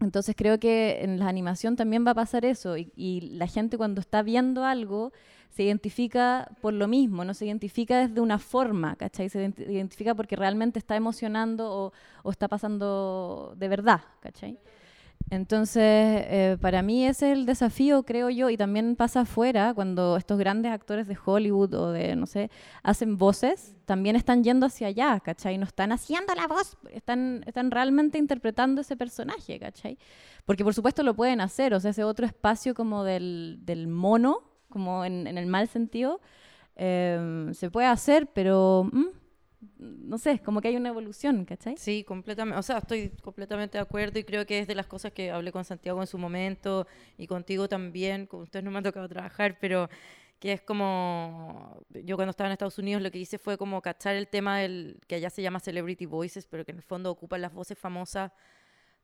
Entonces creo que en la animación también va a pasar eso y, y la gente cuando está viendo algo se identifica por lo mismo, no se identifica desde una forma, ¿cachai? Se ident- identifica porque realmente está emocionando o, o está pasando de verdad, ¿cachai? Entonces, eh, para mí es el desafío, creo yo, y también pasa afuera, cuando estos grandes actores de Hollywood o de, no sé, hacen voces, también están yendo hacia allá, ¿cachai? No están haciendo la voz, están, están realmente interpretando ese personaje, ¿cachai? Porque por supuesto lo pueden hacer, o sea, ese otro espacio como del, del mono, como en, el mal sentido, em, se puede hacer, pero mm, no sé, como que hay una evolución, ¿cachai? Sí, completamente. O sea, estoy completamente de acuerdo y creo que es de las cosas que hablé con Santiago en su momento y contigo también. Con ustedes no me ha tocado trabajar, pero que es como. Yo cuando estaba en Estados Unidos lo que hice fue como cachar el tema del que allá se llama Celebrity Voices, pero que en el fondo ocupan las voces famosas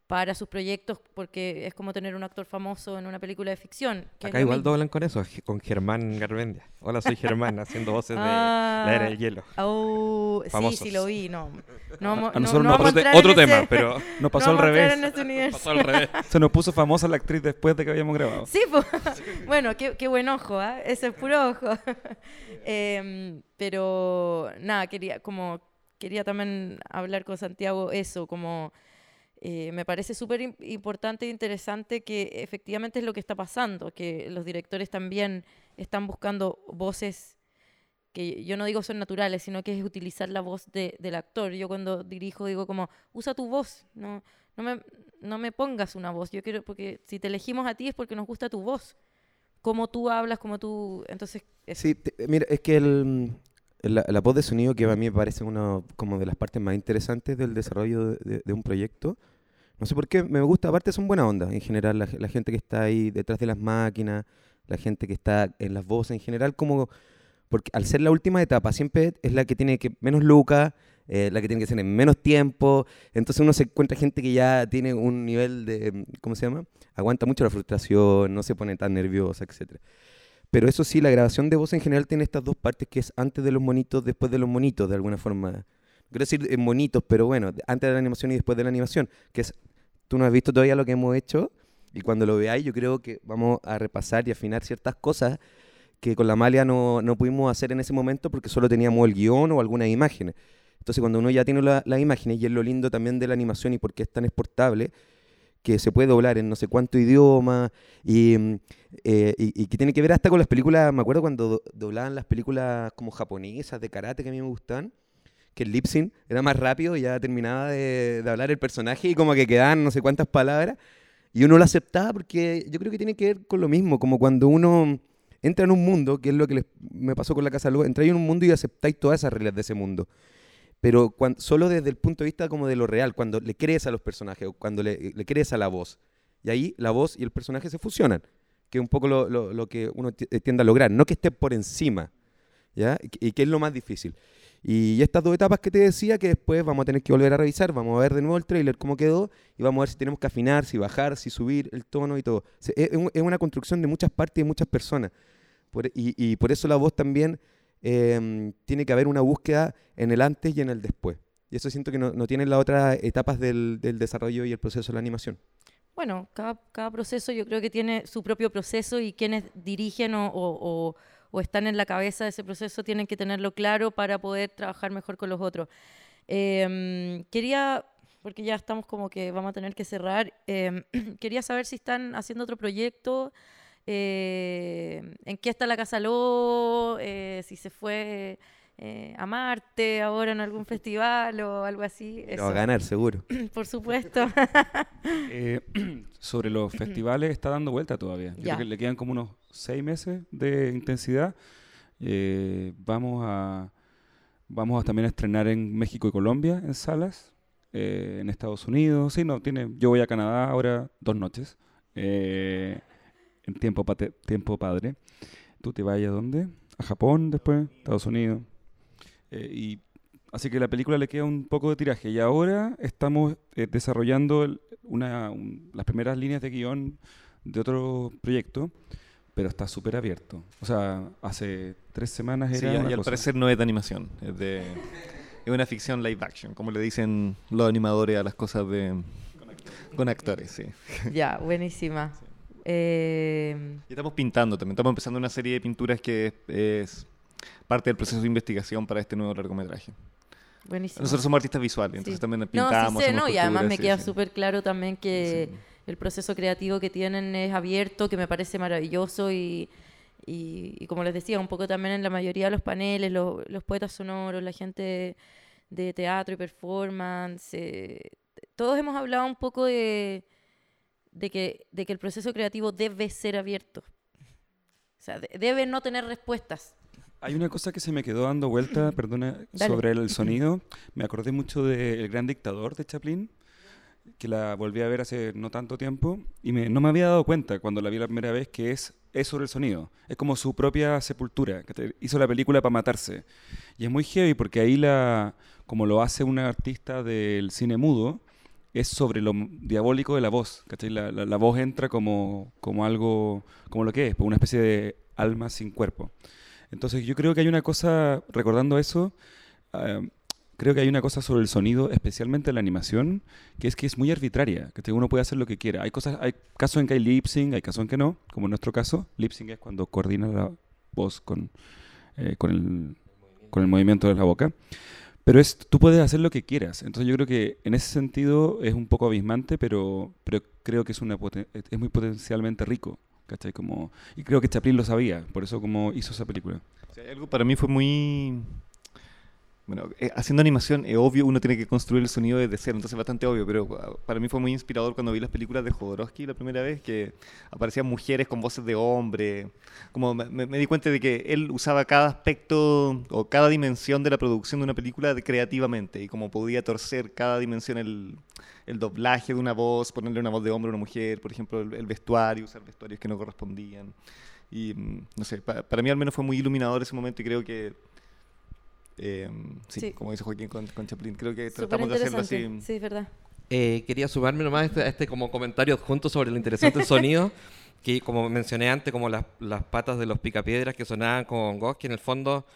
para sus proyectos porque es como tener un actor famoso en una película de ficción. Acá igual mismo. doblan con eso, con Germán Garmendia. Hola, soy Germán, haciendo voces de Ah. La Era del Hielo. Oh, sí, Famosos. sí lo vi, no. A no- nosotros no otro, te- otro tema, ese- pero nos no pasó al revés. en ese universo. Pasó al revés. Se nos puso famosa la actriz después de que habíamos grabado. Sí, pues. bueno, qué, qué buen ojo, ¿ah? Ese es puro ojo. Em, pero nada, quería como quería también hablar con Santiago eso, como eh, me parece súper im- importante e interesante que efectivamente es lo que está pasando, que los directores también están buscando voces que yo no digo son naturales, sino que es utilizar la voz de- del actor. Yo cuando dirijo digo como, usa tu voz, no, no, me, no me pongas una voz, yo quiero, porque si te elegimos a ti es porque nos gusta tu voz, cómo tú hablas, cómo tú, entonces... eso. Sí, te- mira, es que el, la, la voz de sonido, que a mí me parece una como de las partes más interesantes del desarrollo de, de- de un proyecto, no sé por qué me gusta, aparte son buena onda en general, la, ge- la gente que está ahí detrás de las máquinas, la gente que está en las voces en general, como porque al ser la última etapa siempre es la que tiene que menos lucas, eh, la que tiene que ser en menos tiempo, entonces uno se encuentra gente que ya tiene un nivel de, ¿cómo se llama? Aguanta mucho la frustración, no se pone tan nerviosa, etcétera. Pero eso sí, la grabación de voz en general tiene estas dos partes, que es antes de los monitos, después de los monitos, de alguna forma. Quiero decir en monitos, pero bueno, antes de la animación y después de la animación, que es, tú no has visto todavía lo que hemos hecho, y cuando lo veáis yo creo que vamos a repasar y afinar ciertas cosas que con la Malia no, no pudimos hacer en ese momento porque solo teníamos el guion o algunas imágenes. Entonces cuando uno ya tiene la- las imágenes, y es lo lindo también de la animación y por qué es tan exportable, que se puede doblar en no sé cuánto idioma y, mm, eh, y, y que tiene que ver hasta con las películas, me acuerdo cuando do- doblaban las películas como japonesas de karate que a mí me gustaban, que el lip sync era más rápido y ya terminaba de, hablar el personaje y como que quedaban no sé cuántas palabras y uno lo aceptaba porque yo creo que tiene que ver con lo mismo, como cuando uno entra en un mundo, que es lo que me pasó con la Casa Luz, entráis en un mundo y aceptáis todas esas reglas de ese mundo. Pero cuan- solo desde el punto de vista como de lo real, cuando le crees a los personajes, o cuando le, crees a la voz. Y ahí la voz y el personaje se fusionan, que es un poco lo, lo- lo que uno ti- tiende a lograr, no que esté por encima, ¿ya? Y que es lo más difícil. Y estas dos etapas que te decía, que después vamos a tener que volver a revisar, vamos a ver de nuevo el trailer, cómo quedó, y vamos a ver si tenemos que afinar, si bajar, si subir el tono y todo. Se- Es, es un- es una construcción de muchas partes y de muchas personas. Y, y por eso la voz también em, tiene que haber una búsqueda en el antes y en el después. Y eso siento que no, no tienen las otras etapas del, del desarrollo y el proceso de la animación. Bueno, cada, cada proceso yo creo que tiene su propio proceso y quienes dirigen o, o- o- o están en la cabeza de ese proceso tienen que tenerlo claro para poder trabajar mejor con los otros. Em, quería, porque ya estamos como que vamos a tener que cerrar, em, quería saber si están haciendo otro proyecto, eh, en qué está la Casa Ló, eh, si se fue eh, a Marte ahora en algún festival o algo así. Pero va a Eso, ganar, seguro. por supuesto. Eh, sobre los festivales está dando vuelta todavía. Yo Ya. creo que le quedan como unos seis meses de intensidad. Eh, vamos a vamos a también a estrenar en México y Colombia en salas, eh, en Estados Unidos. Sí, no tiene. Yo voy a Canadá ahora dos noches eh, en tiempo pate- tiempo padre. ¿Tú te vayas a dónde? A Japón después, Estados Unidos. Eh, y así que la película le queda un poco de tiraje y ahora estamos eh, desarrollando el- una, un- las primeras líneas de guion de otro proyecto, pero está súper abierto. O sea, hace tres semanas Sí, era y, una y al cosa. parecer no es de animación, es de es una ficción live action, como le dicen los animadores a las cosas de con actores, sí. ya, buenísima. Eh, Y estamos pintando también, estamos empezando una serie de pinturas que es, es parte del proceso de investigación para este nuevo largometraje. buenísima. Nosotros somos artistas visuales, entonces Sí. también No, pintamos. sí sé, ¿no? Y además me sí, queda súper claro también que el proceso creativo que tienen es abierto, que me parece maravilloso y, y- y como les decía, un poco también en la mayoría de los paneles, los, los poetas sonoros, la gente de teatro y performance, eh, todos hemos hablado un poco de, de, que, de que el proceso creativo debe ser abierto. O sea, de- debe no tener respuestas. Hay una cosa que se me quedó dando vuelta, perdona, Dale. sobre el sonido. Me acordé mucho de El Gran Dictador de Chaplin, que la volví a ver hace no tanto tiempo y me- no me había dado cuenta cuando la vi la primera vez que es, es sobre el sonido. Es como su propia sepultura, que te- hizo la película para matarse. Y es muy heavy porque ahí, la, como lo hace una artista del cine mudo, es sobre lo diabólico de la voz. ¿cachai? La, la- la voz entra como, como algo, como lo que es, pues una especie de alma sin cuerpo. Entonces yo creo que hay una cosa, recordando eso, ah, creo que hay una cosa sobre el sonido, especialmente en la animación, que es que es muy arbitraria, que uno puede hacer lo que quiera. Hay cosas, hay casos en que hay lip sync, hay casos en que no, como en nuestro caso. Lip sync es cuando coordina la voz con, eh, con, el, con el movimiento de la boca. Pero es, tú puedes hacer lo que quieras. Entonces yo creo que en ese sentido es un poco abismante, pero, pero creo que es, una, es muy potencialmente rico. Como, y creo que Chaplin lo sabía, por eso como hizo esa película. O algo para mí fue muy... Bueno, eh, haciendo animación es obvio, uno tiene que construir el sonido desde cero, entonces es bastante obvio, pero uh, para mí fue muy inspirador cuando vi las películas de Jodorowsky la primera vez, que aparecían mujeres con voces de hombre, como me, me- me di cuenta de que él usaba cada aspecto o cada dimensión de la producción de una película de- creativamente, y como podía torcer cada dimensión el, el doblaje de una voz, ponerle una voz de hombre a una mujer, por ejemplo, el, el vestuario, usar vestuarios que no correspondían. Y mm, no sé, pa- para mí al menos fue muy iluminador ese momento y creo que, eh, sí, Sí. como dice Joaquín con, con Chaplin, creo que Súper tratamos de hacerlo así. Sí, es verdad. Eh, quería sumarme nomás a este, a este como comentario adjunto sobre lo interesante del sonido, que como mencioné antes, como las, las patas de los picapiedras que sonaban con Ghost, que en el fondo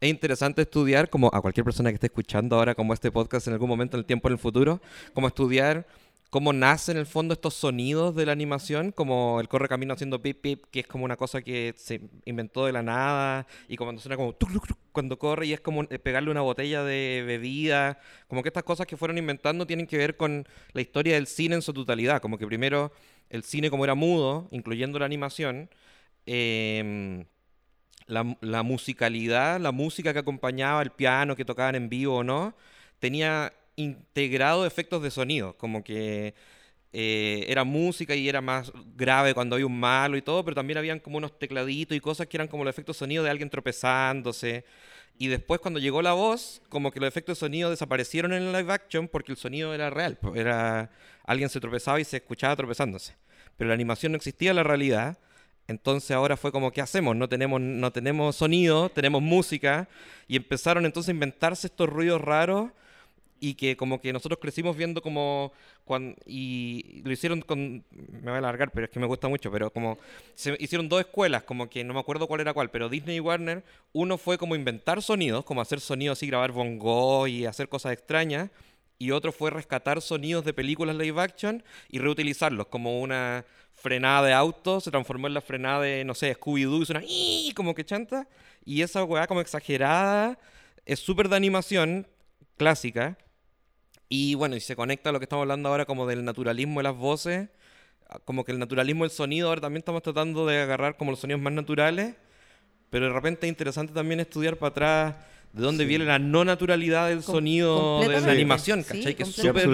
es interesante estudiar, como a cualquier persona que esté escuchando ahora como este podcast en algún momento en el tiempo en el futuro, como estudiar cómo nacen en el fondo estos sonidos de la animación, como el corre camino haciendo pip pip, que es como una cosa que se inventó de la nada, y cuando suena como cuando corre y es como eh, pegarle una botella de bebida, como que estas cosas que fueron inventando tienen que ver con la historia del cine en su totalidad, como que primero el cine como era mudo, incluyendo la animación, em, la, la musicalidad, la música que acompañaba el piano, que tocaban en vivo o no, tenía integrado efectos de sonido, como que eh, era música y era más grave cuando había un malo y todo, pero también habían como unos tecladitos y cosas que eran como los efectos de sonido de alguien tropezándose. Y después cuando llegó la voz, como que los efectos de sonido desaparecieron en el live action porque el sonido era real, era alguien se tropezaba y se escuchaba tropezándose. Pero la animación no existía en la realidad. Entonces ahora fue como, ¿qué hacemos? No tenemos, no tenemos sonido, tenemos música. Y empezaron entonces a inventarse estos ruidos raros y que como que nosotros crecimos viendo como cuan- y lo hicieron con me voy a alargar pero es que me gusta mucho pero como hicieron dos escuelas como que no me acuerdo cuál era cuál pero Disney y Warner uno fue como inventar sonidos como hacer sonidos y grabar bongo y hacer cosas extrañas y otro fue rescatar sonidos de películas live action y reutilizarlos como una frenada de auto se transformó en la frenada de no sé Scooby Doo y suena "Ii", como que chanta y esa weá como exagerada es súper de animación clásica y bueno, y se conecta a lo que estamos hablando ahora como del naturalismo de las voces, como que el naturalismo del sonido, ahora también estamos tratando de agarrar como los sonidos más naturales, pero de repente es interesante también estudiar para atrás de dónde viene la no naturalidad del Com- sonido de la animación, Sí, ¿cachai? que es súper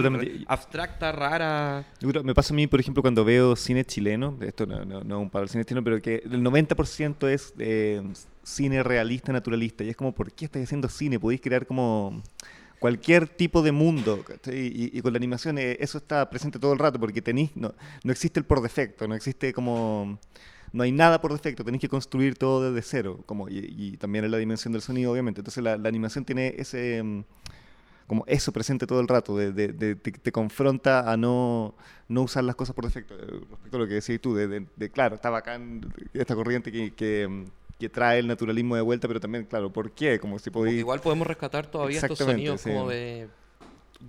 abstracta, rara. Me pasa a mí, por ejemplo, cuando veo cine chileno, esto no, no, no es un paro cine chileno, pero que el 90% es eh, cine realista, naturalista. Y es como, ¿por qué estáis haciendo cine? Podéis crear como cualquier tipo de mundo. Y, con la animación eh, eso está presente todo el rato, porque tenéis, no, no existe el por defecto, no existe como... No hay nada por defecto, tenéis que construir todo desde cero, como, y, también en la dimensión del sonido, obviamente. Entonces la, animación tiene ese... mm, como eso presente todo el rato, de, de- de- te, te confronta a no, no usar las cosas por defecto. Eh, Respecto a lo que decías tú, de, claro, está bacán esta corriente que, que, mm, que trae el naturalismo de vuelta, pero también, claro, ¿por qué? Como si podéis... igual podemos rescatar todavía estos sonidos sí. como de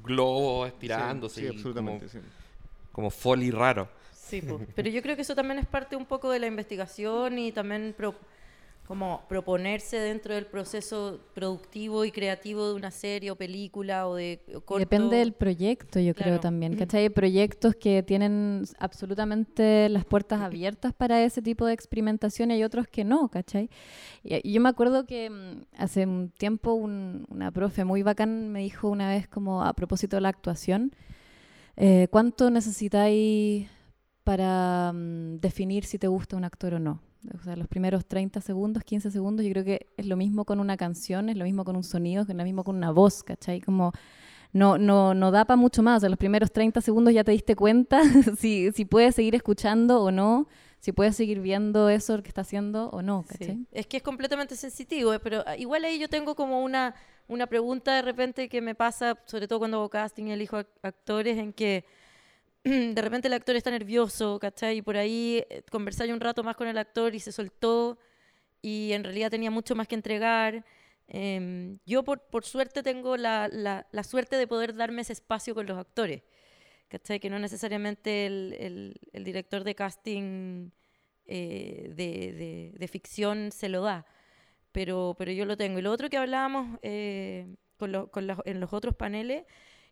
globos estirándose, Sí, sí, y como, absolutamente, sí. como foley raro. Sí, po. pero yo creo que eso también es parte un poco de la investigación y también pro- como proponerse dentro del proceso productivo y creativo de una serie o película o de o corto. Depende del proyecto, yo Claro. creo también. ¿Cachai? Hay proyectos que tienen absolutamente las puertas abiertas para ese tipo de experimentación y hay otros que no, ¿cachai? Y, y yo me acuerdo que mm, hace un tiempo un- una profe muy bacán me dijo una vez como a propósito de la actuación, eh, ¿cuánto necesitáis para mm, definir si te gusta un actor o no? O sea, los primeros 30 segundos, 15 segundos, yo creo que es lo mismo con una canción, es lo mismo con un sonido, es lo mismo con una voz, ¿cachai? Como no, no, no da para mucho más. O sea, los primeros 30 segundos ya te diste cuenta si, si puedes seguir escuchando o no, si puedes seguir viendo eso que está haciendo o no, ¿cachai? Sí. Es que es completamente sensitivo, eh, pero ah, igual ahí yo tengo como una, una pregunta de repente que me pasa, sobre todo cuando hago casting y elijo ac- actores, en que de repente el actor está nervioso, ¿cachai? Y por ahí eh, conversé un rato más con el actor y se soltó y en realidad tenía mucho más que entregar. Em, yo por, por suerte tengo la, la- la suerte de poder darme ese espacio con los actores, ¿cachai? Que no necesariamente el, el- el director de casting eh, de, de- de ficción se lo da, pero, pero yo lo tengo. Y lo otro que hablábamos eh, con lo- con los- en los otros paneles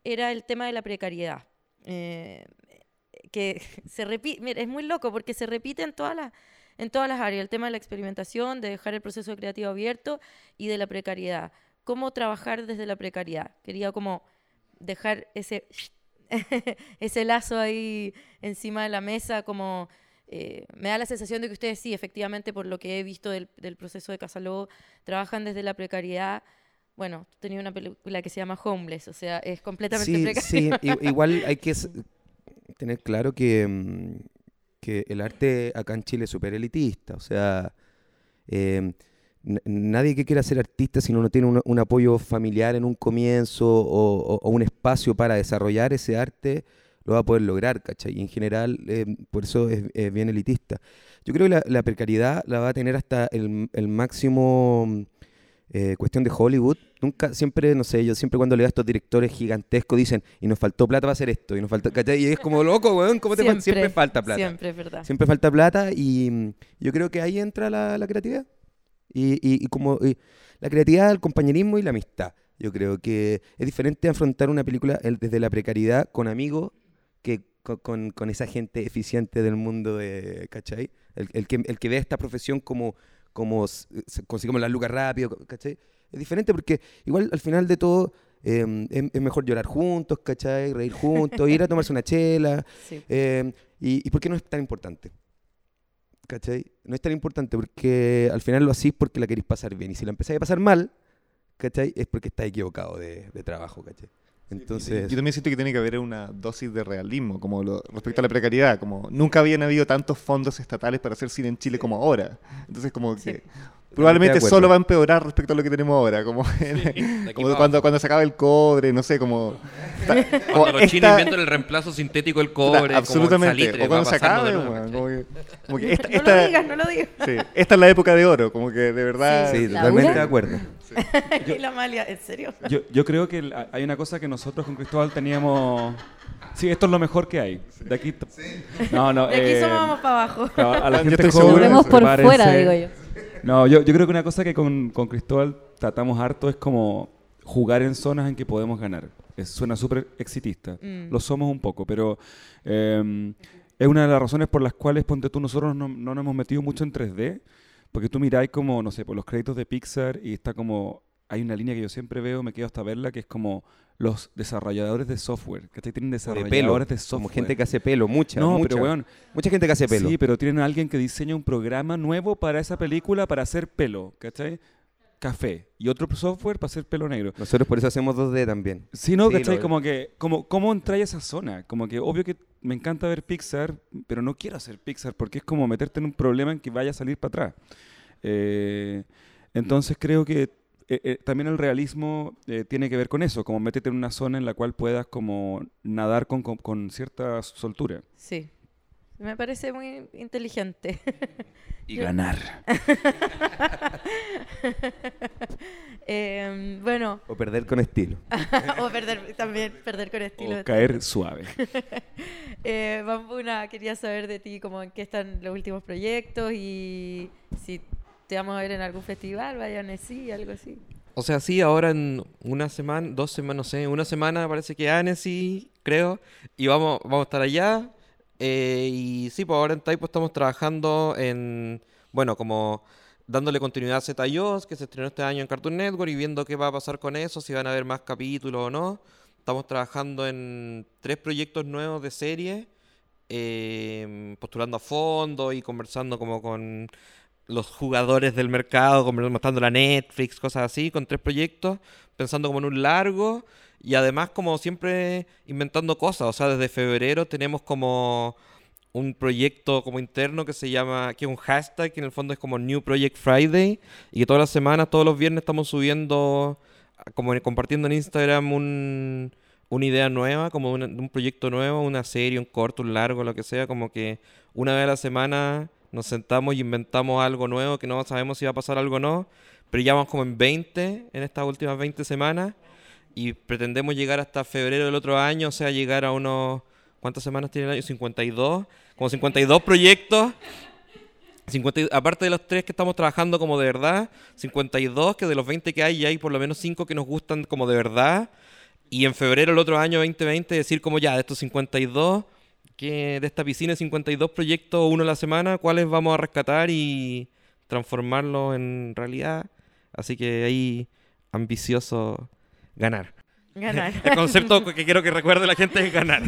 era el tema de la precariedad. Eh, que se repite, mira, es muy loco porque se repite en todas las en todas las áreas, el tema de la experimentación, de dejar el proceso creativo abierto y de la precariedad. ¿Cómo trabajar desde la precariedad? Quería como dejar ese ese lazo ahí encima de la mesa, como eh, me da la sensación de que ustedes sí, efectivamente, por lo que he visto del, del proceso de Casaló, trabajan desde la precariedad. Bueno, tenía una película que se llama Homeless, o sea, es completamente Sí, precario. sí, igual hay que tener claro que, mm, que el arte acá en Chile es súper elitista. O sea, n- nadie que quiera ser artista si no tiene un, apoyo familiar en un comienzo o, un espacio para desarrollar ese arte, lo va a poder lograr, ¿cachai? Y en general, eh, por eso es, es bien elitista. Yo creo que la, la precariedad la va a tener hasta el, el máximo eh, cuestión de Hollywood. Nunca, siempre, no sé, yo siempre cuando leo a estos directores gigantescos dicen, y nos faltó plata para hacer esto, y nos faltó, ¿cachai? Y es como loco, weón, ¿cómo te falta? Siempre falta plata. Siempre, es verdad. Siempre falta plata y mm, yo creo que ahí entra la, la creatividad. Y, y- y como y la creatividad, el compañerismo y la amistad. Yo creo que es diferente afrontar una película el- desde la precariedad con amigos que co- con, con esa gente eficiente del mundo de, ¿cachai? El, el que, el que ve esta profesión como, s- consigamos las lucas rápido, ¿cachai? Es diferente porque igual al final de todo eh, es, es mejor llorar juntos, ¿cachai? Reír juntos, ir a tomarse una chela. Sí. Eh, y, ¿Y por qué no es tan importante? ¿Cachai? No es tan importante porque al final lo hacís porque la queréis pasar bien. Y si la empezáis a pasar mal, ¿cachai? Es porque estáis equivocado de, de trabajo, ¿cachai? Entonces, Yo también siento que tiene que haber una dosis de realismo como lo- respecto a la precariedad. Como nunca habían habido tantos fondos estatales para hacer cine en Chile como ahora. Entonces, como Sí. que probablemente solo va a empeorar respecto a lo que tenemos ahora. Como, como cuando, cuando se acaba el cobre, no sé, como. como Cuando los chinos inventan el reemplazo sintético del cobre, como el absolutamente. salitre, o cuando se acabe, nuevo, como que, como que esta, No lo digas, no lo digas. sí, esta es la época de oro, como que de verdad. sí, totalmente de acuerdo. y la Amalia, ¿en serio? Yo, yo creo que hay una cosa que nosotros con Cristóbal teníamos... Sí, esto es lo mejor que hay. De aquí... t- No, no. De aquí eh, somos vamos para abajo. a a la Yo gente joven, por prepárense. fuera, digo yo. No, yo, yo creo que una cosa que con, con Cristóbal tratamos harto es como jugar en zonas en que podemos ganar. Es- suena súper exitista. Mm. Lo somos un poco, pero eh, es una de las razones por las cuales, ponte tú, nosotros no, no nos hemos metido mucho en 3D, porque tú miráis como, no sé, por los créditos de Pixar y está como, hay una línea que yo siempre veo, me quedo hasta verla, que es como los desarrolladores de software, que tienen O de desarrolladores pelo. de software. Como gente que hace pelo, mucha, no, mucha. pero weón, mucha gente que hace pelo. Sí, pero tienen a alguien que diseña un programa nuevo para esa película para hacer pelo, ¿cachai? Café. Y otro software para hacer pelo negro. Nosotros por eso hacemos 2D también. Sí, ¿no? Sí, ¿Cachai? lo- Como que, como, ¿cómo entrar a esa zona? Como que obvio que me encanta ver Pixar, pero no quiero hacer Pixar porque es como meterte en un problema en que vaya a salir para atrás. Eh, entonces creo que eh, eh, también el realismo eh, tiene que ver con eso, como métete en una zona en la cual puedas como nadar con, con- con cierta soltura. Sí. Me parece muy inteligente. Y Yo- ganar. Em, bueno, O perder con estilo. o perder también, perder con estilo. O caer suave. Eh, Bambuna, quería saber de ti, como en qué están los últimos proyectos y si te vamos a ver en algún festival, vayan así, algo así. O sea, sí, ahora en una semana, dos semanas, no sé, una semana parece que Annecy, creo, y vamos, vamos a estar allá. Eh, y sí, pues ahora en Taipo estamos trabajando en, bueno, como dándole continuidad a Zetayos, que se estrenó este año en Cartoon Network, y viendo qué va a pasar con eso, si van a haber más capítulos o no. Estamos trabajando en tres proyectos nuevos de serie, eh, postulando a fondo y conversando como con los jugadores del mercado, como mostrando la Netflix, cosas así, con tres proyectos, pensando como en un largo y además como siempre inventando cosas. O sea, desde febrero tenemos como un proyecto como interno que se llama, que es un hashtag, que en el fondo es como New Project Friday, y que todas las semanas, todos los viernes estamos subiendo, como compartiendo en Instagram un, una idea nueva, como un, un proyecto nuevo, una serie, un corto, un largo, lo que sea, como que una vez a la semana nos sentamos y inventamos algo nuevo que no sabemos si va a pasar algo o no, pero ya vamos como en 20 en estas últimas 20 semanas y pretendemos llegar hasta febrero del otro año, o sea, llegar a unos... ¿Cuántas semanas tiene el año? 52. Como 52 proyectos. 50 y- aparte de los tres que estamos trabajando como de verdad, 52, que de los 20 que hay, ya hay por lo menos 5 que nos gustan como de verdad. Y en febrero del otro año 2020 decir como ya, de estos 52, que de esta piscina de 52 proyectos, uno a la semana, cuáles vamos a rescatar y transformarlos en realidad. Así que ahí, ambicioso, ganar. Ganar. El concepto que quiero que recuerde la gente es ganar.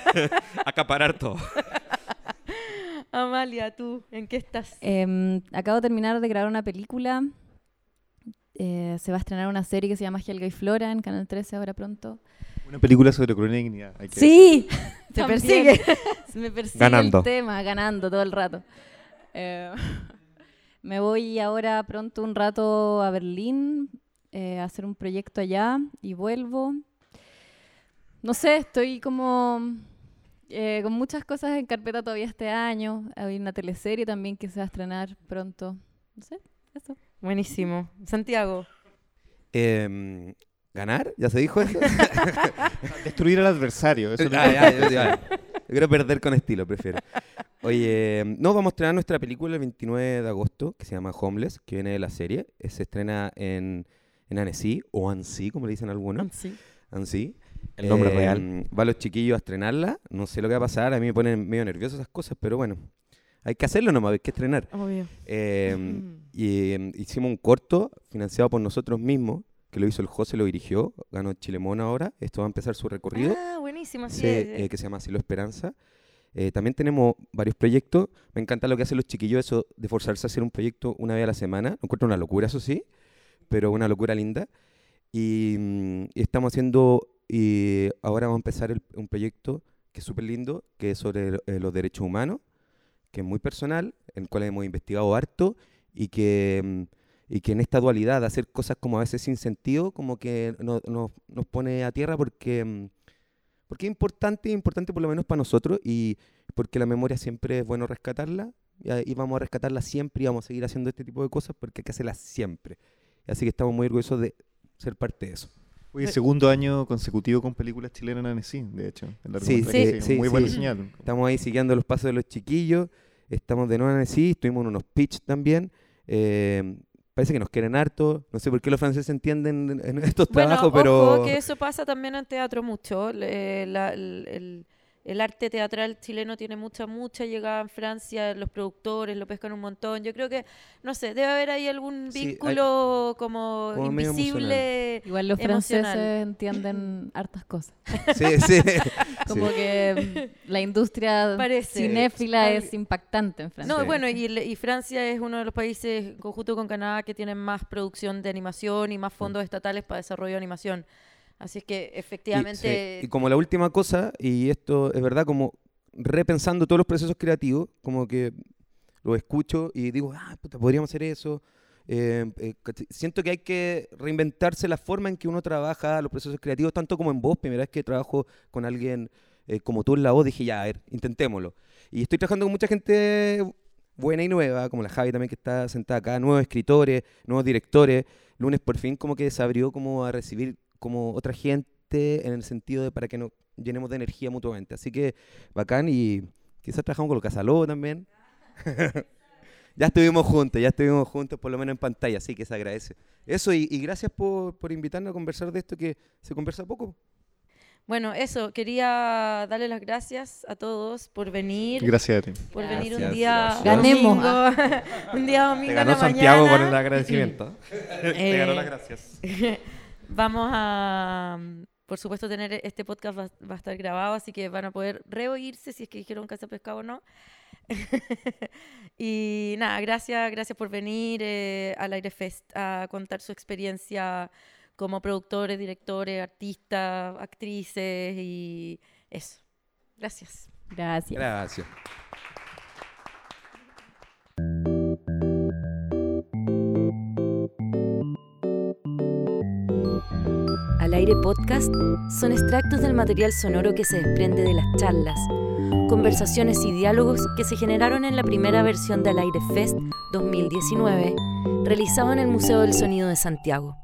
Acaparar todo. Amalia, ¿tú en qué estás? Em, acabo de terminar de grabar una película. Eh, se va a estrenar una serie que se llama Helga y Flora en Canal 13 ahora pronto. Una película sobre crónica y dignidad. hay que Sí, te También. persigue. Me persigue Ganando. el tema, ganando todo el rato. Eh, me voy ahora pronto un rato a Berlín eh, a hacer un proyecto allá y vuelvo. No sé, estoy como eh, con muchas cosas en carpeta todavía este año. Hay una teleserie también que se va a estrenar pronto. No sé, eso. Buenísimo. Santiago. Em, ¿Ganar? ¿Ya se dijo eso? Destruir al adversario. Eso Ah, ya, ya, ya. Yo quiero perder con estilo, prefiero. Oye, no, vamos a estrenar nuestra película el 29 de agosto, que se llama Homeless, que viene de la serie. Eh, Se estrena en, en Annecy, o Annecy, como le dicen algunos. Sí. Annecy. El nombre Eh, real. Va los chiquillos a estrenarla. No sé lo que va a pasar. A mí me ponen medio nervioso esas cosas, pero bueno. Hay que hacerlo nomás, hay que estrenar. Obvio. Eh, Mm. y em, hicimos un corto financiado por nosotros mismos, que lo hizo el José, lo dirigió, ganó Chilemón ahora. Esto va a empezar su recorrido. Ah, buenísimo. Sí, es. eh, que se llama Asilo Esperanza. Eh, también tenemos varios proyectos. Me encanta lo que hacen los chiquillos, eso de forzarse a hacer un proyecto una vez a la semana. Lo encuentro una locura, eso sí, pero una locura linda. Y, mm, estamos haciendo, y ahora vamos a empezar el- un proyecto que es súper lindo, que es sobre eh, los derechos humanos, que es muy personal, en el cual hemos investigado harto y que, mm, y que en esta dualidad de hacer cosas como a veces sin sentido, como que no- no- nos pone a tierra porque... mm, porque es importante, es importante por lo menos para nosotros y porque la memoria siempre es bueno rescatarla y, vamos a rescatarla siempre y vamos a seguir haciendo este tipo de cosas porque hay que hacerlas siempre. Así que estamos muy orgullosos de ser parte de eso. Oye, segundo año consecutivo con películas chilenas en Annecy, de hecho. en Sí, largometraje, sí, sí, Muy sí. buena señal. Estamos ahí siguiendo los pasos de los chiquillos, estamos de nuevo en sí, estuvimos en unos pitch también. eh, parece que nos quieren harto, no sé por qué los franceses entienden en, en estos Bueno, trabajos, pero... ojo que eso pasa también en teatro mucho. Le- la- el, el- el arte teatral chileno tiene mucha, mucha llegada en Francia, los productores lo pescan un montón. Yo creo que, no sé, debe haber ahí algún Sí, hay- vínculo como, invisible. Igual los Emocional. franceses entienden hartas cosas. Sí, sí. Como sí. que mm, la industria Parece. cinéfila es impactante en Francia. No, Sí. bueno, y, Francia es uno de los países, en conjunto con Canadá, que tienen más producción de animación y más fondos estatales para desarrollo de animación. Así es que Y- efectivamente... sí, Y, como la última cosa, y esto es verdad, como repensando todos los procesos creativos, como que lo escucho y digo, ah, puta, podríamos hacer eso. Eh, eh, siento que hay que reinventarse la forma en que uno trabaja los procesos creativos, tanto como en voz. Primera vez que trabajo con alguien eh, como tú en la voz, dije, ya, a ver, intentémoslo. Y estoy trabajando con mucha gente buena y nueva, como la Javi también que está sentada acá, nuevos escritores, nuevos directores. Lunes por fin como que se abrió como a recibir como otra gente en el sentido de para que nos llenemos de energía mutuamente. Así que bacán y quizás trabajamos con los Casaló también. ya estuvimos juntos, ya estuvimos juntos por lo menos en pantalla, así que se agradece. Eso y, y gracias por, por invitarnos a conversar de esto que se conversa poco. Bueno, eso, quería darle las gracias a todos por venir. Gracias a ti. Por venir un Gracias, día gracias. Ganemos. domingo, un día domingo Te en ganó la Santiago mañana. con el agradecimiento. Te ganó Eh, las gracias. Vamos a, por supuesto, tener este podcast va, va a estar grabado, así que van a poder reoírse si es que dijeron Casa Pescado o no. y nada, gracias, gracias por venir eh, al Aire Fest a contar su experiencia como productores, directores, artistas, actrices y eso. Gracias. Gracias. Gracias. Al aire podcast son extractos del material sonoro que se desprende de las charlas, conversaciones y diálogos que se generaron en la primera versión del Aire Fest 2019, realizado en el Museo del Sonido de Santiago.